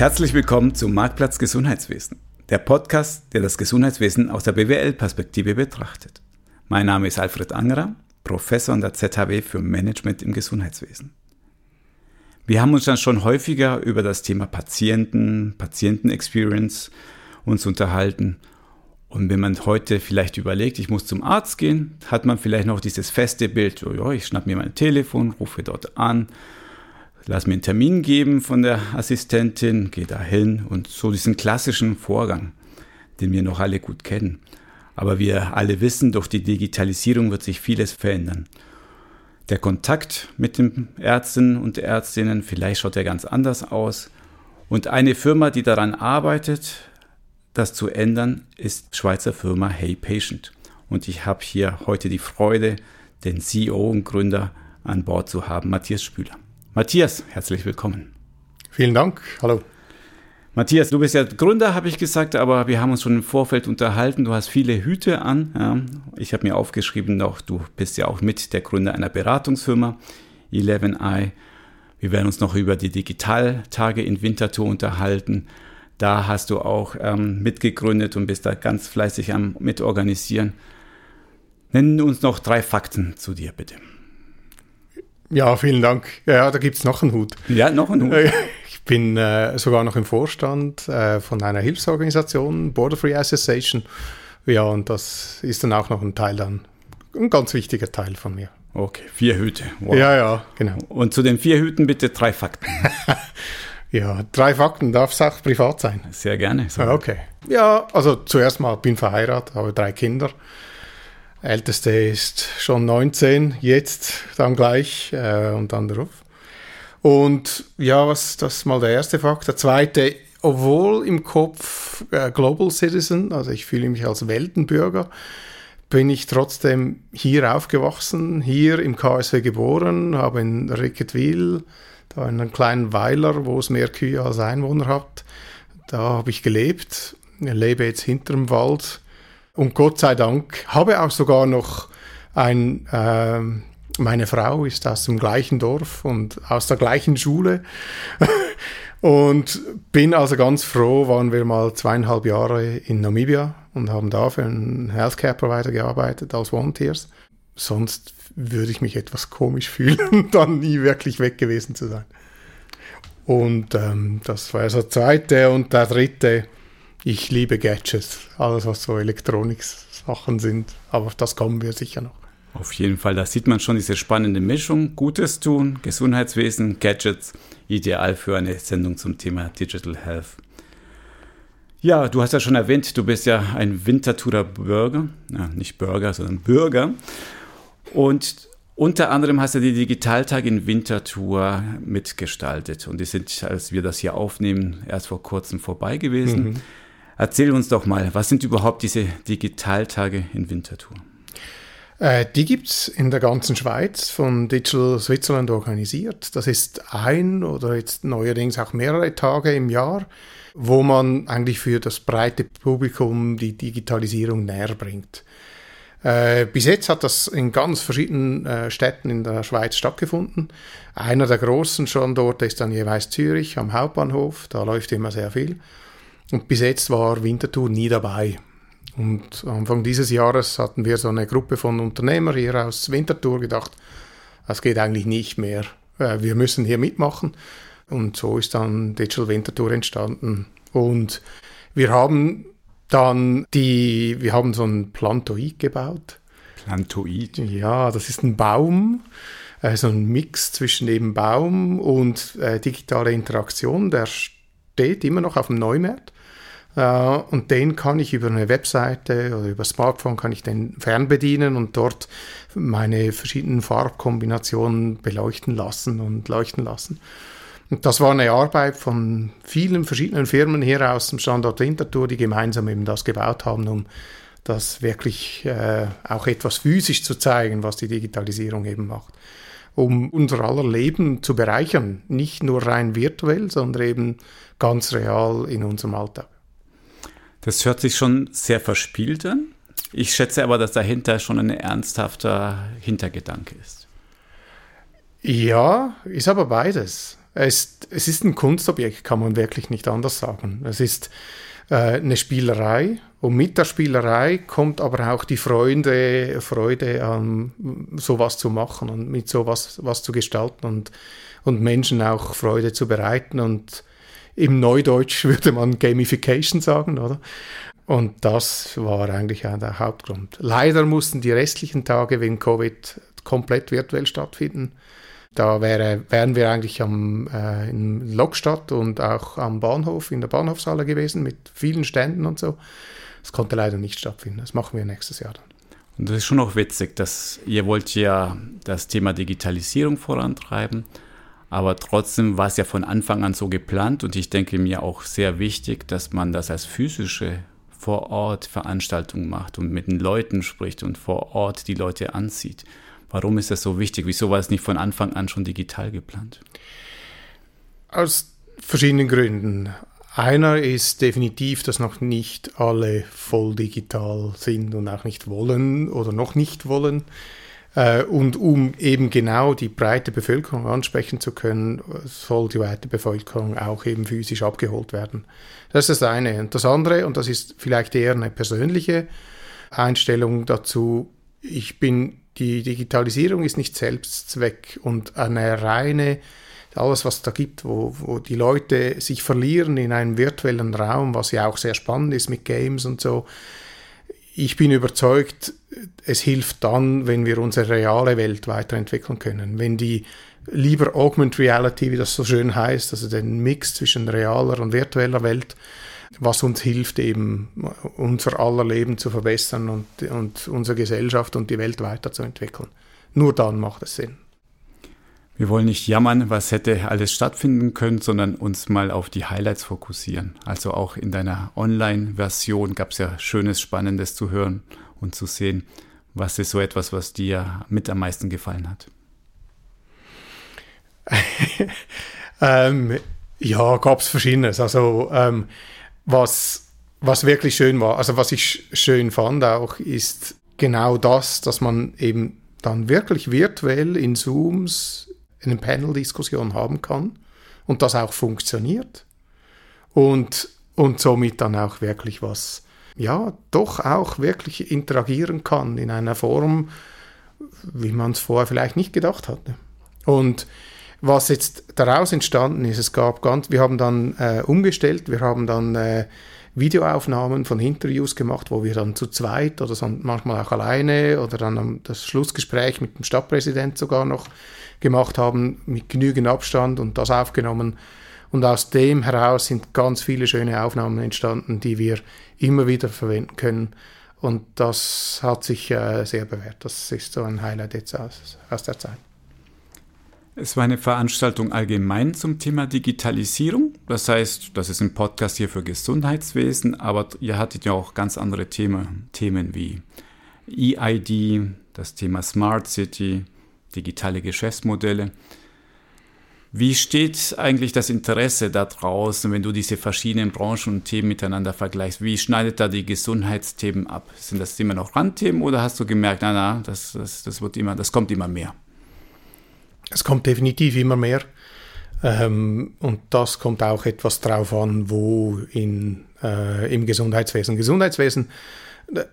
Herzlich willkommen zum Marktplatz Gesundheitswesen, der Podcast, der das Gesundheitswesen aus der BWL-Perspektive betrachtet. Mein Name ist Alfred Angerer, Professor an der ZHW für Management im Gesundheitswesen. Wir haben uns dann schon häufiger über das Thema Patienten, Patientenexperience uns unterhalten. Und wenn man heute vielleicht überlegt, ich muss zum Arzt gehen, hat man vielleicht noch dieses feste Bild, oh ja, ich schnapp mir mein Telefon, rufe dort an, lass mir einen Termin geben von der Assistentin, gehe da hin und so diesen klassischen Vorgang, den wir noch alle gut kennen. Aber wir alle wissen, durch die Digitalisierung wird sich vieles verändern. Der Kontakt mit den Ärztinnen und Ärztinnen, vielleicht schaut er ganz anders aus. Und eine Firma, die daran arbeitet, das zu ändern, ist Schweizer Firma Hey Patient. Und ich habe hier heute die Freude, den CEO und Gründer an Bord zu haben, Matthias Spüler. Matthias, herzlich willkommen. Vielen Dank. Hallo. Matthias, du bist ja Gründer, habe ich gesagt, aber wir haben uns schon im Vorfeld unterhalten. Du hast viele Hüte an. Ja. Ich habe mir aufgeschrieben, noch, du bist ja auch mit der Gründer einer Beratungsfirma, 11i. Wir werden uns noch über die Digitaltage in Winterthur unterhalten. Da hast du auch ähm, mitgegründet und bist da ganz fleißig am Mitorganisieren. Nennen uns noch drei Fakten zu dir, bitte. Ja, vielen Dank. Ja, da gibt es noch einen Hut. Ja, noch einen Hut. Ich bin äh, sogar noch im Vorstand äh, von einer Hilfsorganisation, Border Free Association. Ja, und das ist dann auch noch ein Teil dann, ein ganz wichtiger Teil von mir. Okay, vier Hüte. Wow. Ja, ja, genau. Und zu den vier Hüten bitte drei Fakten. ja, drei Fakten, darf es auch privat sein? Sehr gerne. So. Okay. Ja, also zuerst mal, bin verheiratet, habe drei Kinder. Älteste ist schon 19, jetzt dann gleich äh, und dann drauf. Und ja, was, das ist mal der erste Fakt. Der zweite, obwohl im Kopf äh, Global Citizen, also ich fühle mich als Weltenbürger, bin ich trotzdem hier aufgewachsen, hier im KSW geboren, habe in Ricketwil, da in einem kleinen Weiler, wo es mehr Kühe als Einwohner hat, da habe ich gelebt, ich lebe jetzt hinterm Wald und Gott sei Dank habe auch sogar noch ein, äh, meine Frau ist aus dem gleichen Dorf und aus der gleichen Schule. und bin also ganz froh, waren wir mal zweieinhalb Jahre in Namibia und haben da für einen Healthcare Provider gearbeitet als Volunteers. Sonst würde ich mich etwas komisch fühlen, dann nie wirklich weg gewesen zu sein. Und ähm, das war also der zweite und der dritte ich liebe Gadgets, alles was so Elektronik-Sachen sind, aber auf das kommen wir sicher noch. Auf jeden Fall, da sieht man schon diese spannende Mischung. Gutes tun, Gesundheitswesen, Gadgets, ideal für eine Sendung zum Thema Digital Health. Ja, du hast ja schon erwähnt, du bist ja ein Winterthurer Bürger, ja, nicht Bürger, sondern Bürger. Und unter anderem hast du die Digitaltag in Winterthur mitgestaltet. Und die sind, als wir das hier aufnehmen, erst vor kurzem vorbei gewesen. Mhm. Erzähl uns doch mal, was sind überhaupt diese Digitaltage in Winterthur? Äh, die gibt es in der ganzen Schweiz von Digital Switzerland organisiert. Das ist ein oder jetzt neuerdings auch mehrere Tage im Jahr, wo man eigentlich für das breite Publikum die Digitalisierung näher bringt. Äh, bis jetzt hat das in ganz verschiedenen äh, Städten in der Schweiz stattgefunden. Einer der großen Standorte ist dann jeweils Zürich am Hauptbahnhof, da läuft immer sehr viel. Und bis jetzt war Winterthur nie dabei. Und Anfang dieses Jahres hatten wir so eine Gruppe von Unternehmern hier aus Winterthur gedacht, das geht eigentlich nicht mehr. Äh, wir müssen hier mitmachen. Und so ist dann Digital Winterthur entstanden. Und wir haben dann die, wir haben so ein Plantoid gebaut. Plantoid? Ja, das ist ein Baum, äh, so ein Mix zwischen eben Baum und äh, digitale Interaktion. Der steht immer noch auf dem Neumarkt. Uh, und den kann ich über eine Webseite oder über Smartphone kann ich den fernbedienen und dort meine verschiedenen Farbkombinationen beleuchten lassen und leuchten lassen. Und das war eine Arbeit von vielen verschiedenen Firmen hier aus dem Standort Winterthur, die gemeinsam eben das gebaut haben, um das wirklich äh, auch etwas physisch zu zeigen, was die Digitalisierung eben macht. Um unser aller Leben zu bereichern, nicht nur rein virtuell, sondern eben ganz real in unserem Alltag. Das hört sich schon sehr verspielt an. Ich schätze aber, dass dahinter schon ein ernsthafter Hintergedanke ist. Ja, ist aber beides. Es, es ist ein Kunstobjekt, kann man wirklich nicht anders sagen. Es ist äh, eine Spielerei und mit der Spielerei kommt aber auch die Freude, Freude an sowas zu machen und mit sowas was zu gestalten und, und Menschen auch Freude zu bereiten und im Neudeutsch würde man Gamification sagen, oder? Und das war eigentlich der Hauptgrund. Leider mussten die restlichen Tage wegen Covid komplett virtuell stattfinden. Da wäre, wären wir eigentlich am, äh, in Lokstadt und auch am Bahnhof, in der Bahnhofshalle gewesen mit vielen Ständen und so. Das konnte leider nicht stattfinden. Das machen wir nächstes Jahr dann. Und das ist schon auch witzig, dass ihr wollt ja das Thema Digitalisierung vorantreiben, aber trotzdem war es ja von Anfang an so geplant und ich denke mir auch sehr wichtig, dass man das als physische vor Ort Veranstaltungen macht und mit den Leuten spricht und vor Ort die Leute anzieht. Warum ist das so wichtig? Wieso war es nicht von Anfang an schon digital geplant? Aus verschiedenen Gründen. Einer ist definitiv, dass noch nicht alle voll digital sind und auch nicht wollen oder noch nicht wollen. Äh, und um eben genau die breite Bevölkerung ansprechen zu können, soll die breite Bevölkerung auch eben physisch abgeholt werden. Das ist das eine. Und das andere, und das ist vielleicht eher eine persönliche Einstellung dazu, ich bin, die Digitalisierung ist nicht Selbstzweck und eine reine, alles was da gibt, wo, wo die Leute sich verlieren in einem virtuellen Raum, was ja auch sehr spannend ist mit Games und so, ich bin überzeugt, es hilft dann, wenn wir unsere reale Welt weiterentwickeln können. Wenn die lieber Augmented Reality, wie das so schön heißt, also den Mix zwischen realer und virtueller Welt, was uns hilft, eben unser aller Leben zu verbessern und, und unsere Gesellschaft und die Welt weiterzuentwickeln. Nur dann macht es Sinn. Wir wollen nicht jammern, was hätte alles stattfinden können, sondern uns mal auf die Highlights fokussieren. Also auch in deiner Online-Version gab es ja Schönes, Spannendes zu hören und zu sehen. Was ist so etwas, was dir mit am meisten gefallen hat? ähm, ja, gab es verschiedenes. Also ähm, was, was wirklich schön war, also was ich schön fand auch, ist genau das, dass man eben dann wirklich virtuell in Zooms eine Panel-Diskussion haben kann und das auch funktioniert und, und somit dann auch wirklich was, ja, doch auch wirklich interagieren kann in einer Form, wie man es vorher vielleicht nicht gedacht hatte. Und was jetzt daraus entstanden ist, es gab ganz, wir haben dann äh, umgestellt, wir haben dann äh, Videoaufnahmen von Interviews gemacht, wo wir dann zu zweit oder manchmal auch alleine oder dann das Schlussgespräch mit dem Stadtpräsident sogar noch gemacht haben, mit genügend Abstand und das aufgenommen. Und aus dem heraus sind ganz viele schöne Aufnahmen entstanden, die wir immer wieder verwenden können. Und das hat sich äh, sehr bewährt. Das ist so ein Highlight jetzt aus, aus der Zeit. Es war eine Veranstaltung allgemein zum Thema Digitalisierung. Das heißt, das ist ein Podcast hier für Gesundheitswesen, aber ihr hattet ja auch ganz andere Themen, Themen wie EID, das Thema Smart City, digitale Geschäftsmodelle. Wie steht eigentlich das Interesse da draußen, wenn du diese verschiedenen Branchen und Themen miteinander vergleichst? Wie schneidet da die Gesundheitsthemen ab? Sind das immer noch Randthemen oder hast du gemerkt, na, na, das, das, das wird immer, das kommt immer mehr? Es kommt definitiv immer mehr. Ähm, und das kommt auch etwas drauf an, wo in, äh, im Gesundheitswesen. Gesundheitswesen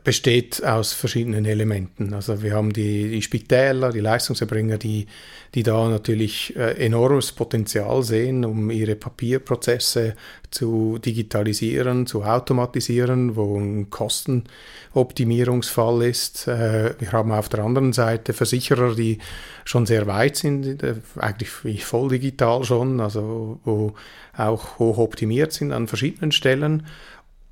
besteht aus verschiedenen Elementen. Also wir haben die, die Spitäler, die Leistungserbringer, die, die da natürlich äh, enormes Potenzial sehen, um ihre Papierprozesse zu digitalisieren, zu automatisieren, wo ein Kostenoptimierungsfall ist. Äh, wir haben auf der anderen Seite Versicherer, die schon sehr weit sind, äh, eigentlich voll digital schon, also wo auch hoch optimiert sind an verschiedenen Stellen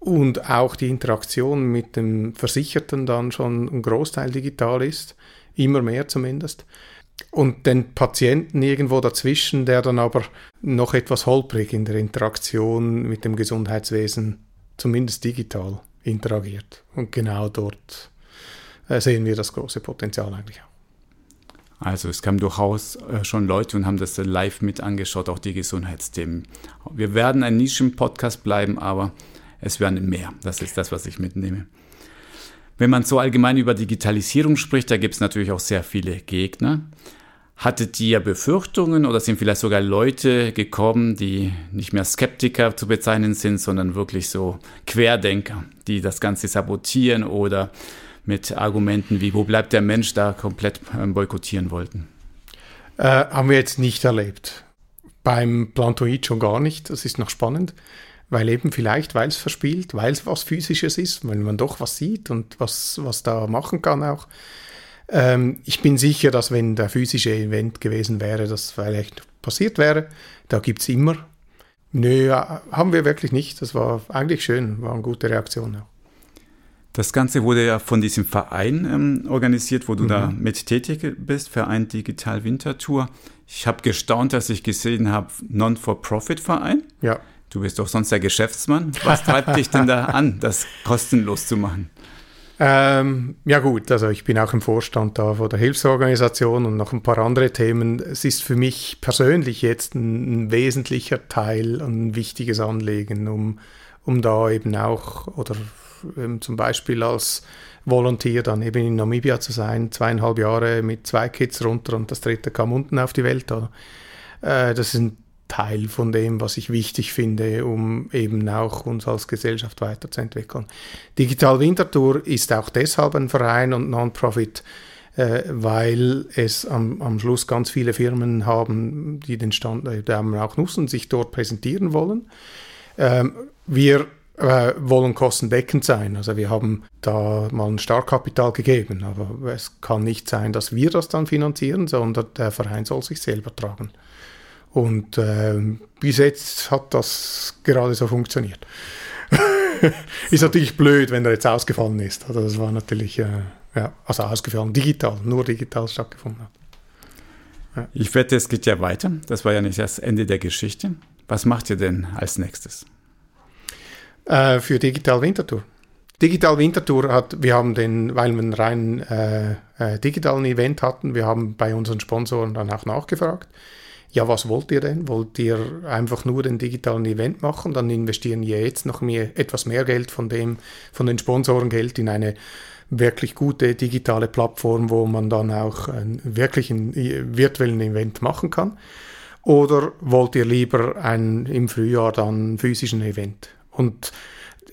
und auch die Interaktion mit dem Versicherten dann schon ein Großteil digital ist, immer mehr zumindest. Und den Patienten irgendwo dazwischen, der dann aber noch etwas holprig in der Interaktion mit dem Gesundheitswesen, zumindest digital, interagiert. Und genau dort äh, sehen wir das große Potenzial eigentlich auch. Also es kamen durchaus äh, schon Leute und haben das live mit angeschaut, auch die Gesundheitsthemen. Wir werden ein Nischen-Podcast bleiben, aber es werden mehr. Das ist das, was ich mitnehme. Wenn man so allgemein über Digitalisierung spricht, da gibt es natürlich auch sehr viele Gegner. Hattet ihr Befürchtungen oder sind vielleicht sogar Leute gekommen, die nicht mehr Skeptiker zu bezeichnen sind, sondern wirklich so Querdenker, die das Ganze sabotieren oder mit Argumenten wie, wo bleibt der Mensch, da komplett ähm, boykottieren wollten? Äh, haben wir jetzt nicht erlebt. Beim Plantoid schon gar nicht. Das ist noch spannend, weil eben vielleicht, weil es verspielt, weil es was Physisches ist, wenn man doch was sieht und was, was da machen kann auch. Ähm, ich bin sicher, dass wenn der physische Event gewesen wäre, das vielleicht passiert wäre. Da gibt es immer. Nö, haben wir wirklich nicht. Das war eigentlich schön, war eine gute Reaktion. Ja. Das Ganze wurde ja von diesem Verein ähm, organisiert, wo du mhm. da mit tätig bist, Verein Digital Wintertour. Ich habe gestaunt, dass ich gesehen habe, Non-for-Profit-Verein. Ja. Du bist doch sonst der Geschäftsmann. Was treibt dich denn da an, das kostenlos zu machen? Ähm, ja gut, also ich bin auch im Vorstand da von der Hilfsorganisation und noch ein paar andere Themen. Es ist für mich persönlich jetzt ein, ein wesentlicher Teil, ein wichtiges Anliegen, um, um da eben auch oder ähm, zum Beispiel als Volontier dann eben in Namibia zu sein, zweieinhalb Jahre mit zwei Kids runter und das dritte kam unten auf die Welt. Äh, das ein Teil von dem, was ich wichtig finde, um eben auch uns als Gesellschaft weiterzuentwickeln. Digital Winterthur ist auch deshalb ein Verein und Non-Profit, äh, weil es am, am, Schluss ganz viele Firmen haben, die den Standort äh, auch nutzen, sich dort präsentieren wollen. Ähm, wir äh, wollen kostendeckend sein. Also wir haben da mal ein Startkapital gegeben, aber es kann nicht sein, dass wir das dann finanzieren, sondern der Verein soll sich selber tragen. Und äh, bis jetzt hat das gerade so funktioniert. ist natürlich blöd, wenn er jetzt ausgefallen ist. Also das war natürlich, äh, ja, also ausgefallen, digital, nur digital stattgefunden hat. Ja. Ich wette, es geht ja weiter. Das war ja nicht das Ende der Geschichte. Was macht ihr denn als nächstes? Äh, für Digital Wintertour. Digital Wintertour hat, wir haben den, weil wir einen rein äh, äh, digitalen Event hatten, wir haben bei unseren Sponsoren dann auch nachgefragt ja, was wollt ihr denn? Wollt ihr einfach nur den digitalen Event machen? Dann investieren wir jetzt noch mehr, etwas mehr Geld von dem, von den Sponsoren Geld in eine wirklich gute digitale Plattform, wo man dann auch einen wirklichen virtuellen Event machen kann. Oder wollt ihr lieber ein, im Frühjahr dann physischen Event? Und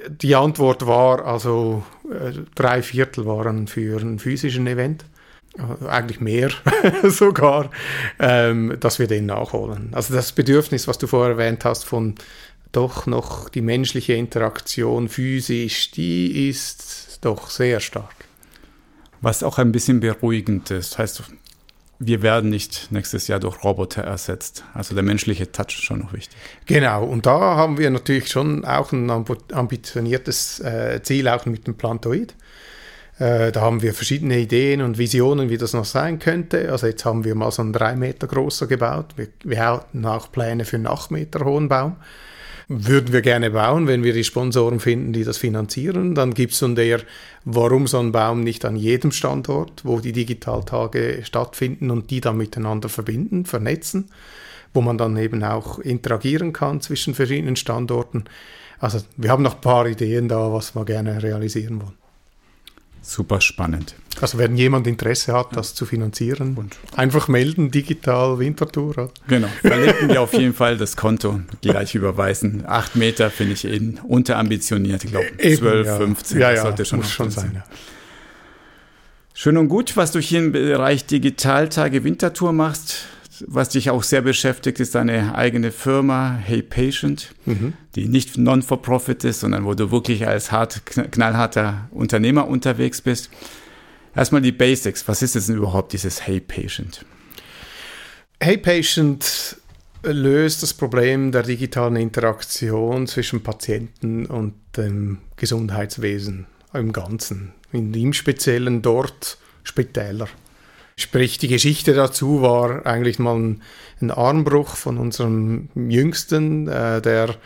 die Antwort war also, äh, drei Viertel waren für einen physischen Event eigentlich mehr sogar, ähm, dass wir den nachholen. Also das Bedürfnis, was du vorher erwähnt hast, von doch noch die menschliche Interaktion physisch, die ist doch sehr stark. Was auch ein bisschen beruhigend ist, heißt, wir werden nicht nächstes Jahr durch Roboter ersetzt. Also der menschliche Touch ist schon noch wichtig. Genau, und da haben wir natürlich schon auch ein ambitioniertes äh, Ziel, auch mit dem Plantoid. Äh, da haben wir verschiedene Ideen und Visionen, wie das noch sein könnte. Also jetzt haben wir mal so einen drei Meter großer gebaut. Wir, wir hatten auch Pläne für einen acht Meter hohen Baum. Würden wir gerne bauen, wenn wir die Sponsoren finden, die das finanzieren. Dann gibt es so der, warum so ein Baum nicht an jedem Standort, wo die Digitaltage stattfinden und die dann miteinander verbinden, vernetzen, wo man dann eben auch interagieren kann zwischen verschiedenen Standorten. Also wir haben noch ein paar Ideen da, was wir gerne realisieren wollen. Super spannend. Also wenn jemand Interesse hat, das zu finanzieren, und einfach melden, digital Wintertour. Genau, verlinken wir auf jeden Fall das Konto, gleich überweisen. Acht Meter finde ich eben unterambitioniert, ich glaube 12, ja. 15, ja, ja, sollte schon, muss schon sein. Ja. Schön und gut, was du hier im Bereich Digitaltage Wintertour machst was dich auch sehr beschäftigt, ist deine eigene Firma, Hey Patient, mhm. die nicht non-for-profit ist, sondern wo du wirklich als hart, knallharter Unternehmer unterwegs bist. Erstmal die Basics. Was ist denn überhaupt dieses Hey Patient? Hey Patient löst das Problem der digitalen Interaktion zwischen Patienten und dem Gesundheitswesen im Ganzen. In dem Speziellen dort Spitäler. Sprich, die Geschichte dazu war eigentlich mal ein, ein Armbruch von unserem Jüngsten, äh, der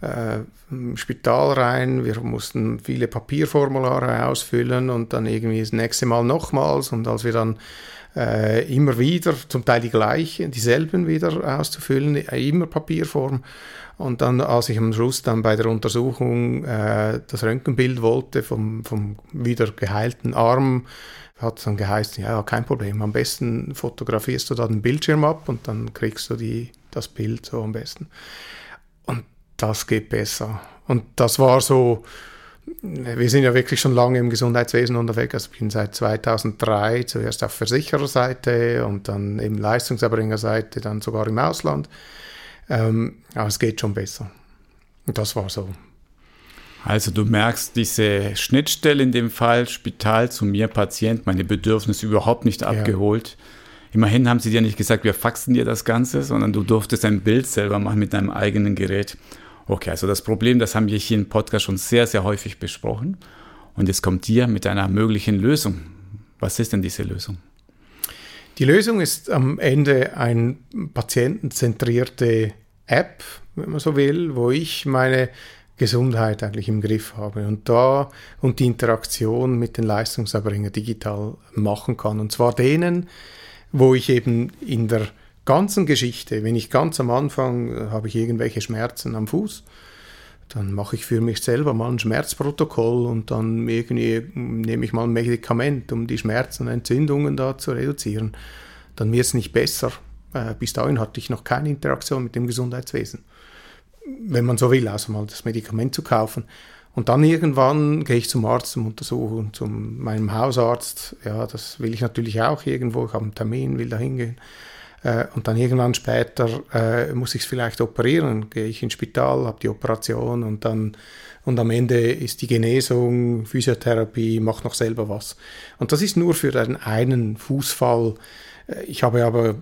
äh, im Spital rein. Wir mussten viele Papierformulare ausfüllen und dann irgendwie das nächste Mal nochmals. Und als wir dann äh, immer wieder, zum Teil die gleichen, dieselben wieder auszufüllen, immer Papierform. Und dann, als ich am Schluss dann bei der Untersuchung äh, das Röntgenbild wollte vom, vom wieder geheilten Arm, hat dann geheißen, ja, kein Problem, am besten fotografierst du da den Bildschirm ab und dann kriegst du die, das Bild so am besten. Und das geht besser. Und das war so, wir sind ja wirklich schon lange im Gesundheitswesen unterwegs. Also ich bin seit 2003 zuerst auf Versichererseite und dann eben Leistungserbringerseite, dann sogar im Ausland. Ähm, aber es geht schon besser. Und das war so. Also du merkst diese Schnittstelle in dem Fall, Spital zu mir, Patient, meine Bedürfnisse überhaupt nicht abgeholt. Ja. Immerhin haben sie dir nicht gesagt, wir faxen dir das Ganze, sondern du durftest ein Bild selber machen mit deinem eigenen Gerät. Okay, also das Problem, das haben wir hier im Podcast schon sehr, sehr häufig besprochen. Und jetzt kommt dir mit einer möglichen Lösung. Was ist denn diese Lösung? Die Lösung ist am Ende eine patientenzentrierte App, wenn man so will, wo ich meine Gesundheit eigentlich im Griff habe und da und die Interaktion mit den Leistungserbringern digital machen kann. Und zwar denen, wo ich eben in der ganzen Geschichte, wenn ich ganz am Anfang äh, habe ich irgendwelche Schmerzen am Fuß, dann mache ich für mich selber mal ein Schmerzprotokoll und dann irgendwie nehme ich mal ein Medikament, um die Schmerzen, Entzündungen da zu reduzieren. Dann wird es nicht besser. Äh, bis dahin hatte ich noch keine Interaktion mit dem Gesundheitswesen. Wenn man so will, also mal das Medikament zu kaufen. Und dann irgendwann gehe ich zum Arzt zum Untersuchen, zu meinem Hausarzt. Ja, das will ich natürlich auch irgendwo. Ich habe einen Termin, will da hingehen. Äh, und dann irgendwann später äh, muss ich es vielleicht operieren, gehe ich ins Spital, habe die Operation und dann und am Ende ist die Genesung, Physiotherapie, macht noch selber was. Und das ist nur für den einen Fußfall. Ich habe aber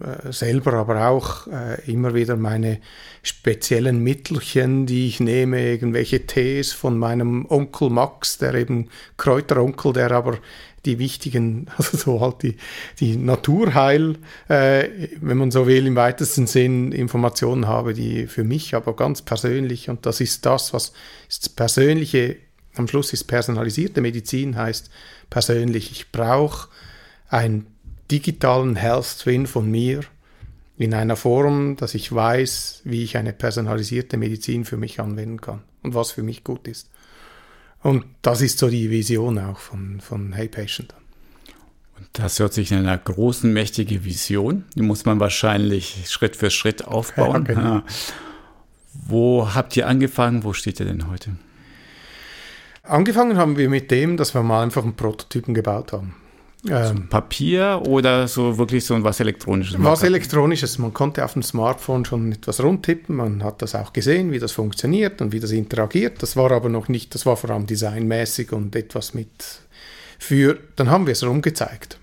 äh, selber aber auch äh, immer wieder meine speziellen Mittelchen, die ich nehme, irgendwelche Tees von meinem Onkel Max, der eben Kräuteronkel, der aber die wichtigen, also so halt die, die Naturheil, äh, wenn man so will, im weitesten Sinn Informationen habe, die für mich aber ganz persönlich, und das ist das, was ist persönliche, am Schluss ist personalisierte Medizin, heißt persönlich, ich brauche einen digitalen Health Twin von mir in einer Form, dass ich weiß, wie ich eine personalisierte Medizin für mich anwenden kann und was für mich gut ist. Und das ist so die Vision auch von, von Hey Patient. Und das hört sich in einer großen, mächtigen Vision. Die muss man wahrscheinlich Schritt für Schritt aufbauen. Ja, genau. Wo habt ihr angefangen? Wo steht ihr denn heute? Angefangen haben wir mit dem, dass wir mal einfach einen Prototypen gebaut haben. Ähm, Papier oder so wirklich so was Elektronisches? Was Elektronisches. Man konnte auf dem Smartphone schon etwas rundtippen. Man hat das auch gesehen, wie das funktioniert und wie das interagiert. Das war aber noch nicht, das war vor allem designmäßig und etwas mit für, dann haben wir es rumgezeigt.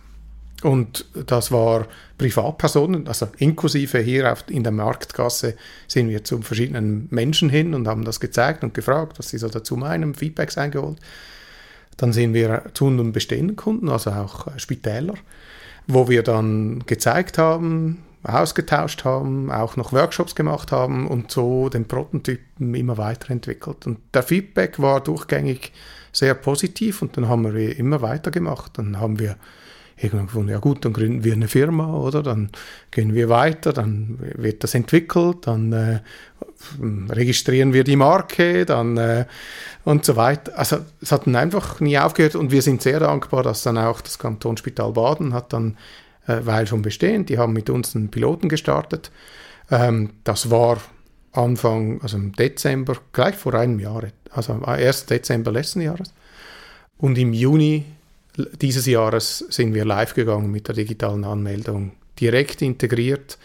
Und das war Privatpersonen, also inklusive hier auf, in der Marktgasse sind wir zu verschiedenen Menschen hin und haben das gezeigt und gefragt, was sie so dazu meinen, Feedbacks eingeholt. Dann sind wir zu unseren bestehenden Kunden, also auch äh, Spitäler, wo wir dann gezeigt haben, ausgetauscht haben, auch noch Workshops gemacht haben und so den Prototypen immer weiterentwickelt. Und der Feedback war durchgängig sehr positiv und dann haben wir immer weitergemacht. Dann haben wir irgendwann gefunden, ja gut, dann gründen wir eine Firma, oder? Dann gehen wir weiter, dann wird das entwickelt, dann äh, registrieren wir die Marke, dann äh, und so weiter. Also es hat einfach nie aufgehört und wir sind sehr dankbar, dass dann auch das Kantonsspital Baden hat dann, äh, weil schon bestehend, die haben mit uns einen Piloten gestartet. Ähm, das war Anfang, also im Dezember, gleich vor einem Jahr, also 1. Dezember letzten Jahres. Und im Juni dieses Jahres sind wir live gegangen mit der digitalen Anmeldung, direkt integriert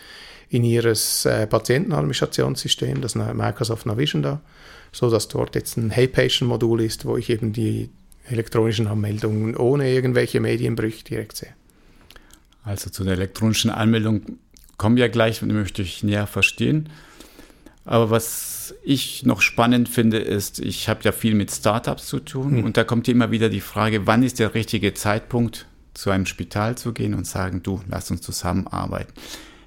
in ihres äh, Patientenadministrationssystem, das Microsoft Navision da, so dass dort jetzt ein Hey Patient Modul ist, wo ich eben die elektronischen Anmeldungen ohne irgendwelche Medienbrüche direkt sehe. Also zu der elektronischen Anmeldung kommen wir gleich und möchte ich näher verstehen. Aber was ich noch spannend finde, ist, ich habe ja viel mit Startups zu tun mhm. und da kommt immer wieder die Frage, wann ist der richtige Zeitpunkt, zu einem Spital zu gehen und sagen, du, lass uns zusammenarbeiten.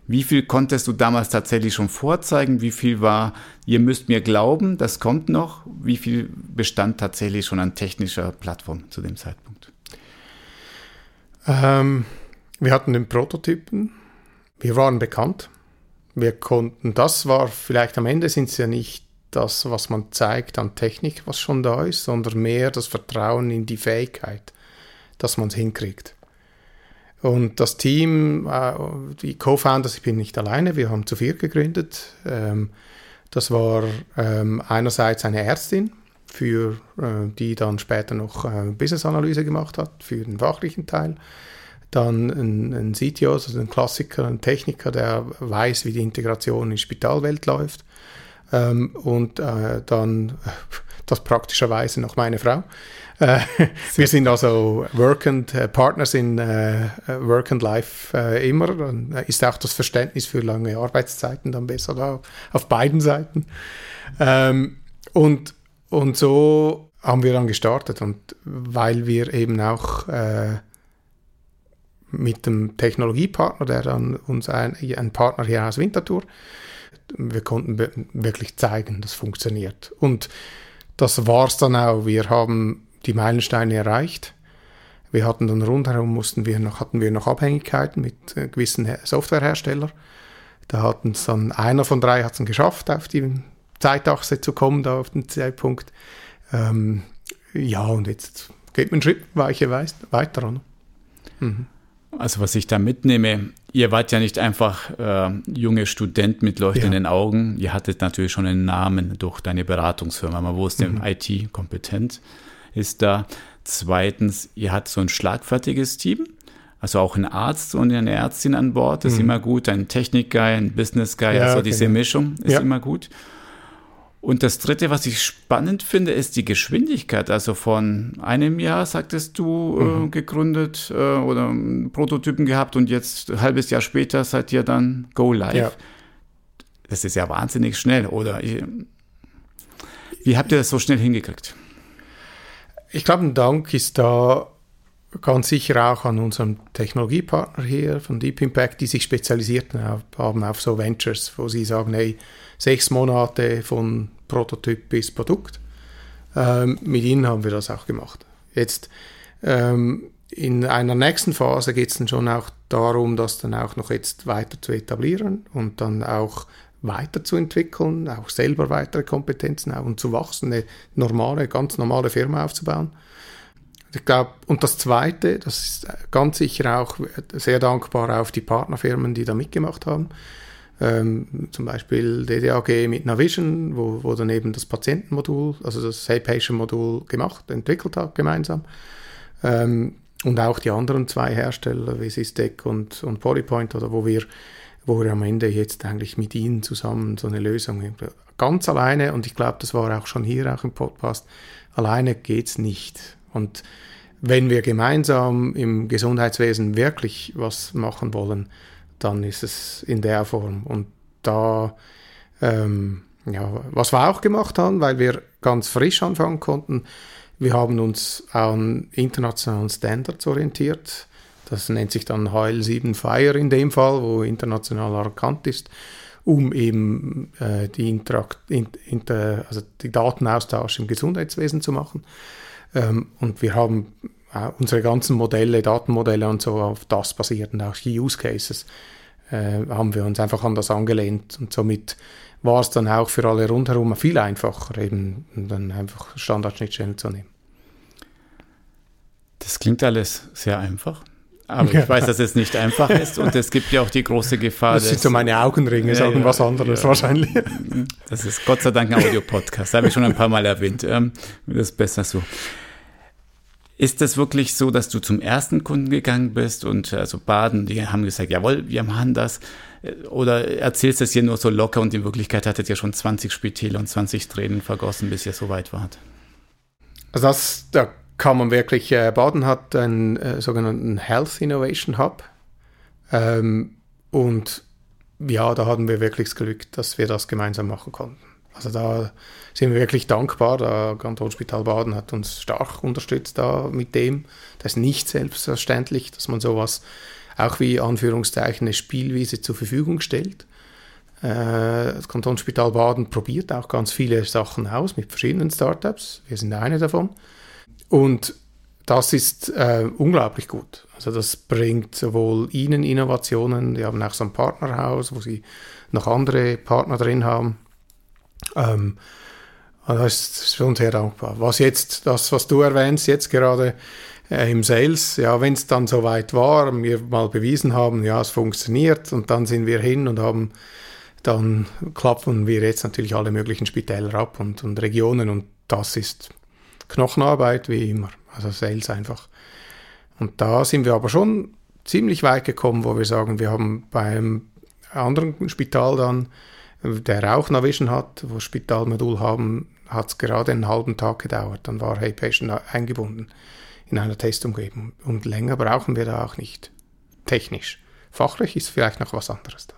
Wie viel konntest du damals tatsächlich schon vorzeigen? Wie viel war, ihr müsst mir glauben, das kommt noch? Wie viel bestand tatsächlich schon an technischer Plattform zu dem Zeitpunkt? Ähm, wir hatten den Prototypen, wir waren bekannt, wir konnten, das war vielleicht am Ende sind es ja nicht das, was man zeigt an Technik, was schon da ist, sondern mehr das Vertrauen in die Fähigkeit dass man es hinkriegt. Und das Team, äh, die Co-Founders, ich bin nicht alleine, wir haben zu vier gegründet. Ähm, das war ähm, einerseits eine Ärztin, für, äh, die dann später noch äh, Business-Analyse gemacht hat, für den fachlichen Teil. Dann ein, ein CTO, also ein Klassiker, ein Techniker, der weiß, wie die Integration in die Spitalwelt läuft. Ähm, und dann, das praktischerweise noch meine Frau. Äh, wir sind also Work and äh, Partners in äh, Work and Life äh, immer. Dann ist auch das Verständnis für lange Arbeitszeiten dann besser da auf beiden Seiten. Ähm, und, und so haben wir dann gestartet. Und weil wir eben auch äh, mit dem Technologiepartner, der dann uns ein, ein Partner hier aus Winterthur, wir konnten wirklich zeigen, das funktioniert. Und das war es dann auch. Wir haben die Meilensteine erreicht. Wir hatten dann rundherum mussten wir noch, hatten wir noch Abhängigkeiten mit äh, gewissen Softwareherstellern. Da hatten es dann einer von drei hat es geschafft, auf die Zeitachse zu kommen, da auf den Zeitpunkt. Ähm, ja, und jetzt geht man einen Schritt weiter. Mhm. Also was ich da mitnehme, ihr wart ja nicht einfach äh, junge Student mit leuchtenden ja. Augen, ihr hattet natürlich schon einen Namen durch deine Beratungsfirma, man wusste, mhm. IT kompetent ist da. Zweitens, ihr habt so ein schlagfertiges Team, also auch ein Arzt und eine Ärztin an Bord, ist mhm. immer gut, ein Technik-Guy, ein Business-Guy, ja, also diese genau. Mischung ist ja. immer gut. Und das Dritte, was ich spannend finde, ist die Geschwindigkeit. Also von einem Jahr, sagtest du, äh, mhm. äh, gegründet äh, oder Prototypen gehabt und jetzt ein halbes Jahr später seid ihr dann Go Live. Ja. Das ist ja wahnsinnig schnell, oder? Wie habt ihr das so schnell hingekriegt? Ich glaube, ein Dank ist da ganz sicher auch an unserem Technologiepartner hier von Deep Impact, die sich spezialisiert haben auf so Ventures, wo sie sagen, hey, sechs Monate von Prototyp bis Produkt. Ähm, mit ihnen haben wir das auch gemacht. Jetzt ähm, in einer nächsten Phase geht es dann schon auch darum, das dann auch noch jetzt weiter zu etablieren und dann auch weiterzuentwickeln, auch selber weitere Kompetenzen auch und zu wachsen, eine normale, ganz normale Firma aufzubauen. Ich glaube, und das Zweite, das ist ganz sicher auch sehr dankbar auf die Partnerfirmen, die da mitgemacht haben. Ähm, zum Beispiel DDAG mit Navision, wo, wo dann eben das Patientenmodul, also das Hey Patient Modul gemacht, entwickelt hat gemeinsam. Ähm, und auch die anderen zwei Hersteller wie Systec und, und Polypoint, oder wo wir, wo wir am Ende jetzt eigentlich mit ihnen zusammen so eine Lösung ganz alleine, und ich glaube, das war auch schon hier auch im Podcast, alleine geht es nicht. Und wenn wir gemeinsam im Gesundheitswesen wirklich was machen wollen, dann ist es in der Form. Und da, ähm, ja, was wir auch gemacht haben, weil wir ganz frisch anfangen konnten, wir haben uns an internationalen Standards orientiert. Das nennt sich dann HL7 Fire in dem Fall, wo international erkannt ist, um eben äh, die, Interakt, inter, also die Datenaustausch im Gesundheitswesen zu machen. Ähm, und wir haben äh, unsere ganzen Modelle, Datenmodelle und so auf das basierend, auch die Use Cases, äh, haben wir uns einfach an das angelehnt und somit war es dann auch für alle rundherum viel einfacher, eben dann einfach Standardschnittstellen zu nehmen. Das klingt alles sehr einfach. Aber ja. ich weiß, dass es nicht einfach ist und es gibt ja auch die große Gefahr. Das sind so meine Augenringe, ja, sagen ja, anderes wahrscheinlich. Das ist Gott sei Dank ein Audio-Podcast, habe ich schon ein paar Mal erwähnt. Ähm, das ist besser so. Ist das wirklich so, dass du zum ersten Kunden gegangen bist und also Baden, die haben gesagt, jawohl, wir machen das? Oder erzählst du es hier nur so locker und in Wirklichkeit hattet ihr schon 20 Spitäler und 20 Tränen vergossen, bis ihr so weit wart? Also das, da kann man wirklich, äh, Baden hat einen äh, sogenannten Health Innovation Hub ähm, und ja, da hatten wir wirklich das Glück, dass wir das gemeinsam machen konnten. Also da sind wir wirklich dankbar. Der Kantonsspital Baden hat uns stark unterstützt da mit dem. Das ist nicht selbstverständlich, dass man sowas auch wie Anführungszeichen eine Spielwiese zur Verfügung stellt. Äh, das Kantonsspital Baden probiert auch ganz viele Sachen aus mit verschiedenen Startups. Wir sind eine davon. Und das ist äh, unglaublich gut. Also das bringt sowohl Ihnen Innovationen, die haben auch so ein Partnerhaus, wo Sie noch andere Partner drin haben, ähm, das ist schon sehr dankbar. Was jetzt, das, was du erwähnst, jetzt gerade, äh, im Sales. Ja, wenn es dann soweit war, wir mal bewiesen haben, ja, es funktioniert und dann sind wir hin und haben dann klappen wir jetzt natürlich alle möglichen Spitäler ab und, und Regionen und das ist Knochenarbeit wie immer, also Sales einfach. Und da sind wir aber schon ziemlich weit gekommen, wo wir sagen, wir haben beim anderen Spital dann, der auch Navision hat, wo Spitalmodul haben, hat es gerade einen halben Tag gedauert. Dann war Hey Patient eingebunden in einer Testumgebung. Und länger brauchen wir da auch nicht. Technisch. Fachlich ist vielleicht noch was anderes da.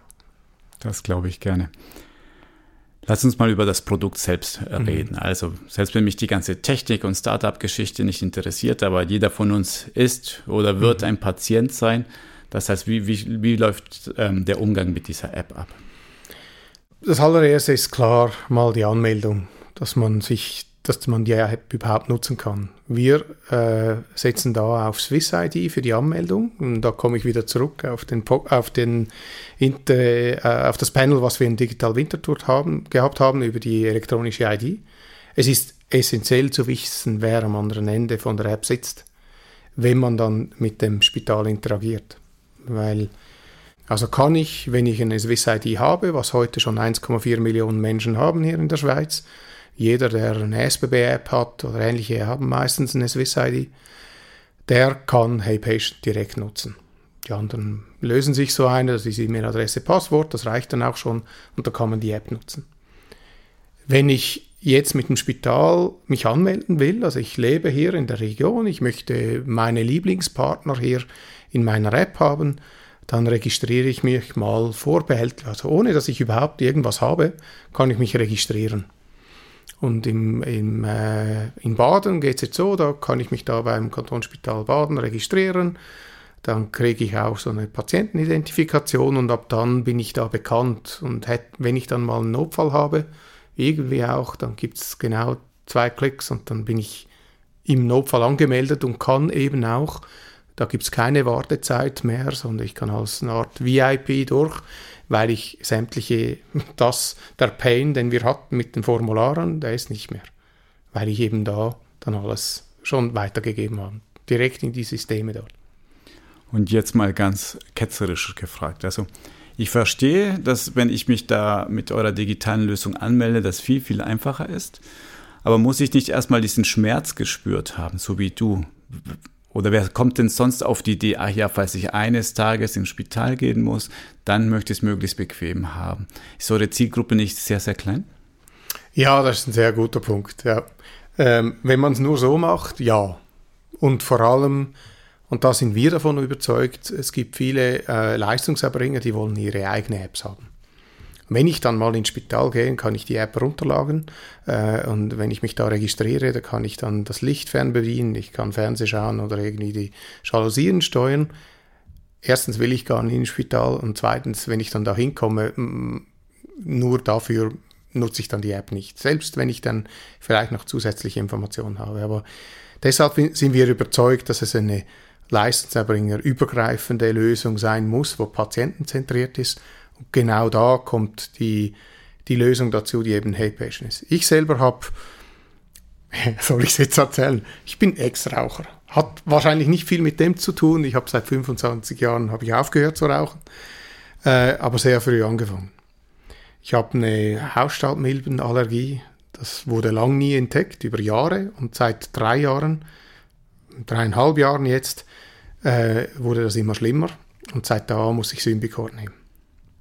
Das glaube ich gerne. Lass uns mal über das Produkt selbst mhm. reden. Mhm. Also, selbst wenn mich die ganze Technik und Startup-Geschichte nicht interessiert, aber jeder von uns ist oder wird mhm. ein Patient sein. Das heißt, wie, wie, wie läuft ähm, der Umgang mit dieser App ab? Das allererste ist klar mal die Anmeldung, dass man sich dass man die App überhaupt nutzen kann. Wir äh, setzen da auf Swiss ID für die Anmeldung und da komme ich wieder zurück auf, den, auf, den, äh, auf das Panel, was wir in Digital Winterthur haben, gehabt haben über die elektronische ID. Es ist essentiell zu wissen, wer am anderen Ende von der App sitzt, wenn man dann mit dem Spital interagiert. Weil also kann ich, wenn ich eine Swiss ID habe, was heute schon 1,4 Millionen Menschen haben hier in der Schweiz, jeder, der eine SBB-App hat oder ähnliche, haben meistens eine Swiss-ID, der kann Hey Patient direkt nutzen. Die anderen lösen sich so eine, das ist E-Mail-Adresse, Passwort, das reicht dann auch schon und da kann man die App nutzen. Wenn ich jetzt mit dem Spital mich anmelden will, also ich lebe hier in der Region, ich möchte meine Lieblingspartner hier in meiner App haben, dann registriere ich mich mal vorbehältlich, also ohne dass ich überhaupt irgendwas habe, kann ich mich registrieren. Und im, im, äh, in Baden geht es jetzt so, da kann ich mich da beim Kantonsspital Baden registrieren. Dann kriege ich auch so eine Patientenidentifikation und ab dann bin ich da bekannt. Und hätt, wenn ich dann mal einen Notfall habe, irgendwie auch, dann gibt es genau zwei Klicks und dann bin ich im Notfall angemeldet und kann eben auch, da gibt es keine Wartezeit mehr, sondern ich kann als eine Art VIP durch weil ich sämtliche, das, der Pain, den wir hatten mit den Formularen, der ist nicht mehr. Weil ich eben da dann alles schon weitergegeben habe. Direkt in die Systeme dort. Und jetzt mal ganz ketzerisch gefragt. Also, ich verstehe, dass wenn ich mich da mit eurer digitalen Lösung anmelde, das viel, viel einfacher ist. Aber muss ich nicht erstmal diesen Schmerz gespürt haben, so wie du? Oder wer kommt denn sonst auf die Idee, ach ja, falls ich eines Tages ins Spital gehen muss, dann möchte ich es möglichst bequem haben. Ist eure Zielgruppe nicht sehr, sehr klein? Ja, das ist ein sehr guter Punkt. Ja. Ähm, wenn man es nur so macht, ja. Und vor allem, und da sind wir davon überzeugt, es gibt viele äh, Leistungserbringer, die wollen ihre eigene Apps haben. Wenn ich dann mal ins Spital gehe, kann ich die App runterladen äh, und wenn ich mich da registriere, da kann ich dann das Licht fernbedienen, ich kann Fernseh schauen oder irgendwie die Jalousien steuern. Erstens will ich gar nicht ins Spital und zweitens, wenn ich dann da hinkomme, nur dafür nutze ich dann die App nicht. Selbst wenn ich dann vielleicht noch zusätzliche Informationen habe. Aber deshalb sind wir überzeugt, dass es eine Leistungserbringer übergreifende Lösung sein muss, wo patientenzentriert ist und genau da kommt die, die Lösung dazu, die eben Hey Patient ist. Ich selber habe, soll ich es jetzt erzählen, ich bin Ex-Raucher. Hat wahrscheinlich nicht viel mit dem zu tun. Ich habe seit 25 Jahren habe ich aufgehört zu rauchen, äh, aber sehr früh angefangen. Ich habe eine Hausstaubmilbenallergie. Das wurde lang nie entdeckt, über Jahre. Und seit drei Jahren, dreieinhalb Jahren jetzt, äh, wurde das immer schlimmer. Und seit da muss ich Symbicort nehmen.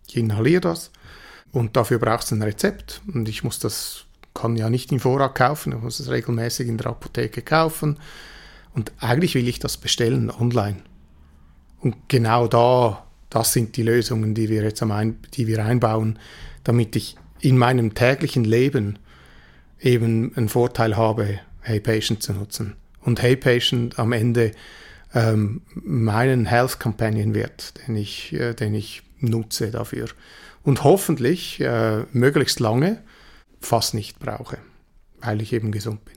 Ich inhaliere das und dafür braucht es ein Rezept und ich muss das, kann ja nicht im Vorrat kaufen, ich muss es regelmäßig in der Apotheke kaufen und eigentlich will ich das bestellen online. Und genau da, das sind die Lösungen, die wir jetzt am ein, die wir einbauen, damit ich in meinem täglichen Leben eben einen Vorteil habe, Hey Patient zu nutzen. Und Hey Patient am Ende ähm, meinen Health Companion wird, den ich, äh, den ich nutze dafür. Und hoffentlich äh, möglichst lange fast nicht brauche, weil ich eben gesund bin.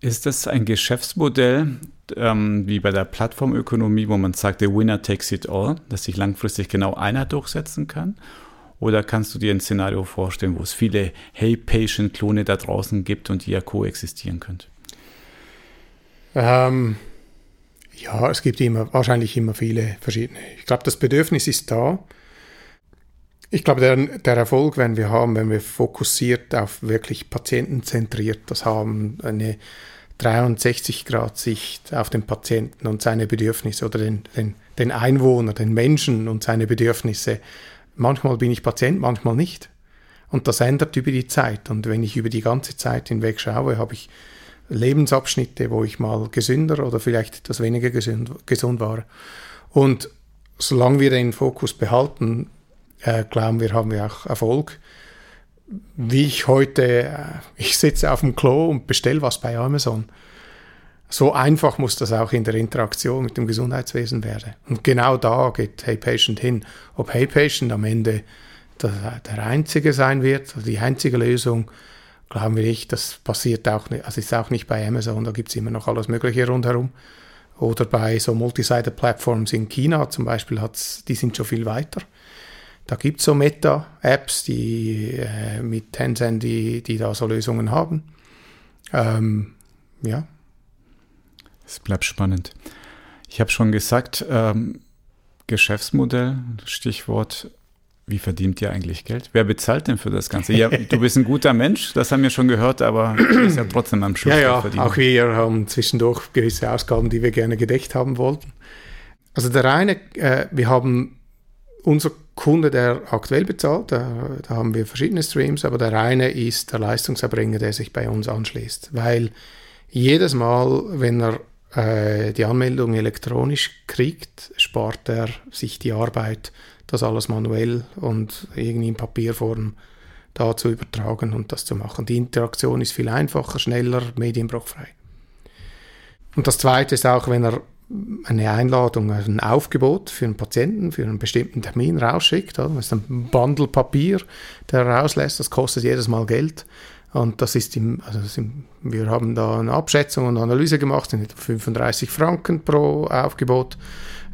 Ist das ein Geschäftsmodell ähm, wie bei der Plattformökonomie, wo man sagt, the winner takes it all, dass sich langfristig genau einer durchsetzen kann? Oder kannst du dir ein Szenario vorstellen, wo es viele Hey Patient-Klone da draußen gibt und die ja koexistieren könnt? Ähm, ja, es gibt immer, wahrscheinlich immer viele verschiedene. Ich glaube, das Bedürfnis ist da. Ich glaube, der, der Erfolg werden wir haben, wenn wir fokussiert auf wirklich patientenzentriert das haben, eine 63-Grad-Sicht auf den Patienten und seine Bedürfnisse oder den, den, den Einwohner, den Menschen und seine Bedürfnisse. Manchmal bin ich Patient, manchmal nicht. Und das ändert über die Zeit. Und wenn ich über die ganze Zeit hinweg schaue, habe ich Lebensabschnitte, wo ich mal gesünder oder vielleicht etwas weniger gesund, gesund war. Und solange wir den Fokus behalten, äh, glauben wir, haben wir auch Erfolg. Wie ich heute, äh, ich sitze auf dem Klo und bestelle was bei Amazon. So einfach muss das auch in der Interaktion mit dem Gesundheitswesen werden. Und genau da geht Hey Patient hin. Ob Hey Patient am Ende der, der einzige sein wird, die einzige Lösung, glauben wir nicht. Das passiert auch nicht, also ist auch nicht bei Amazon, da gibt es immer noch alles Mögliche rundherum. Oder bei so Multi-Sided-Plattforms in China zum Beispiel, hat's, die sind schon viel weiter. Da gibt es so Meta-Apps, die äh, mit Tencent, die, die da so Lösungen haben. Ähm, ja. Es bleibt spannend. Ich habe schon gesagt, ähm, Geschäftsmodell, Stichwort wie verdient ihr eigentlich Geld? Wer bezahlt denn für das Ganze? Ja, du bist ein guter Mensch, das haben wir schon gehört, aber du bist ja trotzdem am Schluss. Ja, ja, verdienen. auch wir haben zwischendurch gewisse Ausgaben, die wir gerne gedeckt haben wollten. Also der eine, äh, wir haben unser Kunde, der aktuell bezahlt, da, da, haben wir verschiedene Streams, aber der eine ist der Leistungserbringer, der sich bei uns anschließt, weil jedes Mal, wenn er äh, die Anmeldung elektronisch kriegt, spart er sich die Arbeit das alles manuell und irgendwie in Papierform da zu übertragen und das zu machen. Die Interaktion ist viel einfacher, schneller, medienbruchfrei. Und das Zweite ist auch, wenn er eine Einladung, ein Aufgebot für einen Patienten, für einen bestimmten Termin rausschickt. Das ist ein Bundle Papier, der er rauslässt, das kostet jedes Mal Geld. Und das ist im, also wir haben da eine Abschätzung und Analyse gemacht, sind 35 Franken pro Aufgebot.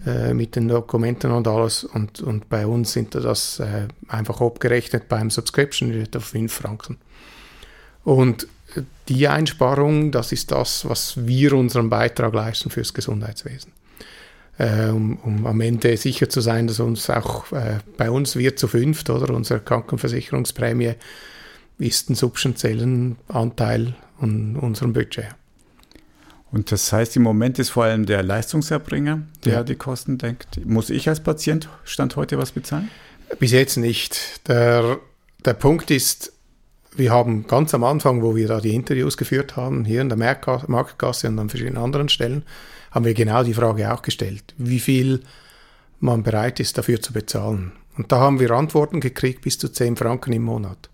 Äh, mit den Dokumenten und alles. Und, und bei uns sind das äh, einfach abgerechnet beim Subscription auf 5 Franken. Und die Einsparung, das ist das, was wir unseren Beitrag leisten fürs Gesundheitswesen. Äh, um, um, am Ende sicher zu sein, dass uns auch äh, bei uns wird zu fünft, oder? Unsere Krankenversicherungsprämie ist ein substanziellen Anteil an unserem Budget. Und das heißt, im Moment ist vor allem der Leistungserbringer, der ja. die Kosten denkt. Muss ich als Patient Stand heute was bezahlen? Bis jetzt nicht. Der, der Punkt ist, wir haben ganz am Anfang, wo wir da die Interviews geführt haben, hier in der Marktgasse und an verschiedenen anderen Stellen, haben wir genau die Frage auch gestellt, wie viel man bereit ist dafür zu bezahlen. Und da haben wir Antworten gekriegt bis zu 10 Franken im Monat.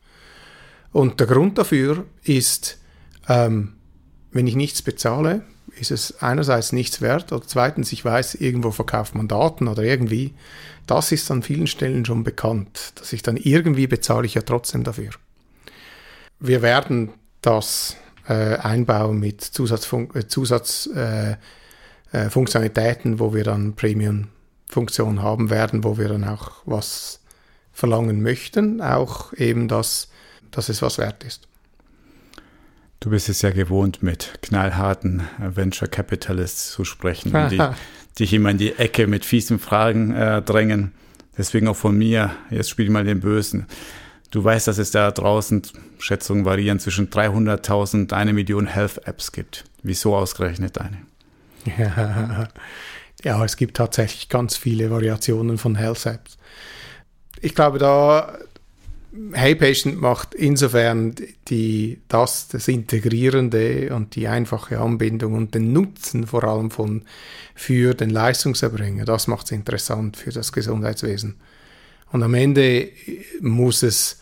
Und der Grund dafür ist, ähm, wenn ich nichts bezahle, ist es einerseits nichts wert oder zweitens, ich weiß, irgendwo verkauft man Daten oder irgendwie. Das ist an vielen Stellen schon bekannt, dass ich dann irgendwie bezahle ich ja trotzdem dafür. Wir werden das äh, einbauen mit Zusatzfun äh, Zusatzfunktionalitäten, äh, äh wo wir dann Premium-Funktionen haben werden, wo wir dann auch was verlangen möchten, auch eben, dass, dass es was wert ist. Du bist es ja gewohnt, mit knallharten Venture Capitalists zu sprechen, die dich immer in die Ecke mit fiesen Fragen äh, drängen. Deswegen auch von mir, jetzt spiel mal den Bösen. Du weißt, dass es da draußen Schätzungen variieren zwischen 300.000 und eine Million Health-Apps gibt. Wieso ausgerechnet eine? Ja, ja, es gibt tatsächlich ganz viele Variationen von Health-Apps. Ich glaube, da Hey Patient macht insofern die, das, das Integrierende und die einfache Anbindung und den Nutzen vor allem von, für den Leistungserbringer, das macht es interessant für das Gesundheitswesen. Und am Ende muss es,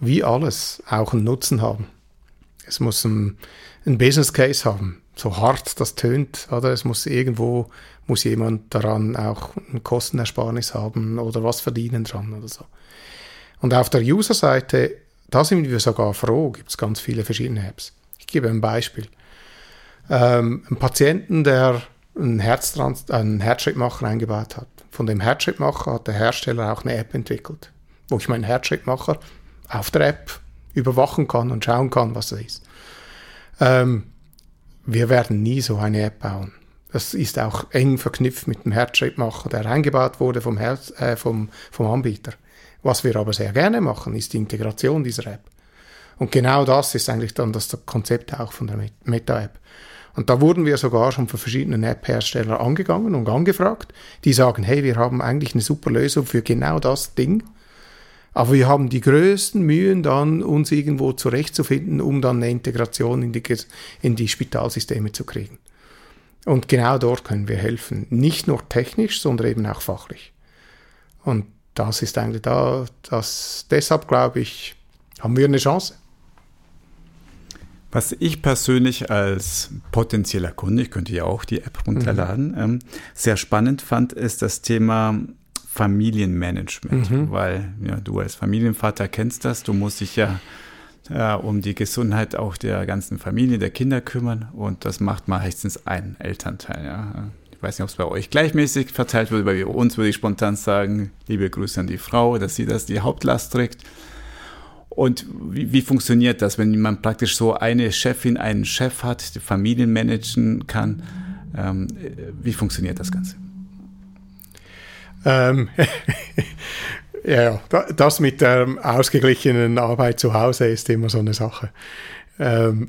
wie alles, auch einen Nutzen haben. Es muss ein, ein Business Case haben, so hart das tönt, oder? Es muss irgendwo, muss jemand daran auch ein Kostenersparnis haben oder was verdienen dran oder so. Und auf der User-Seite, da sind wir sogar froh, gibt es ganz viele verschiedene Apps. Ich gebe ein Beispiel. Ähm, ein Patienten, der einen, Herztrans einen Herzschrittmacher eingebaut hat. Von dem Herzschrittmacher hat der Hersteller auch eine App entwickelt, wo ich meinen Herzschrittmacher auf der App überwachen kann und schauen kann, was er ist. Ähm, wir werden nie so eine App bauen. Das ist auch eng verknüpft mit dem Herzschrittmacher, der eingebaut wurde vom, Herz, äh, vom, vom Anbieter. Was wir aber sehr gerne machen, ist die Integration dieser App. Und genau das ist eigentlich dann das Konzept auch von der Meta-App. Und da wurden wir sogar schon von verschiedenen App-Herstellern angegangen und angefragt, die sagen, hey, wir haben eigentlich eine super Lösung für genau das Ding. Aber wir haben die größten Mühen dann, uns irgendwo zurechtzufinden, um dann eine Integration in die, in die Spitalsysteme zu kriegen. Und genau dort können wir helfen. Nicht nur technisch, sondern eben auch fachlich. Und das ist eigentlich da, das, deshalb glaube ich, haben wir eine Chance. Was ich persönlich als potenzieller Kunde, ich könnte ja auch die App runterladen, mhm. ähm, sehr spannend fand, ist das Thema Familienmanagement, mhm. weil ja, du als Familienvater kennst das, du musst dich ja äh, um die Gesundheit auch der ganzen Familie, der Kinder kümmern und das macht meistens ein Elternteil. Ja. Ich weiß nicht, ob es bei euch gleichmäßig verteilt wird, bei uns würde ich spontan sagen, liebe Grüße an die Frau, dass sie das die Hauptlast trägt. Und wie, wie funktioniert das, wenn man praktisch so eine Chefin, einen Chef hat, die Familien managen kann? Ähm, wie funktioniert das Ganze? Ähm, ja, das mit der ausgeglichenen Arbeit zu Hause ist immer so eine Sache. Ähm,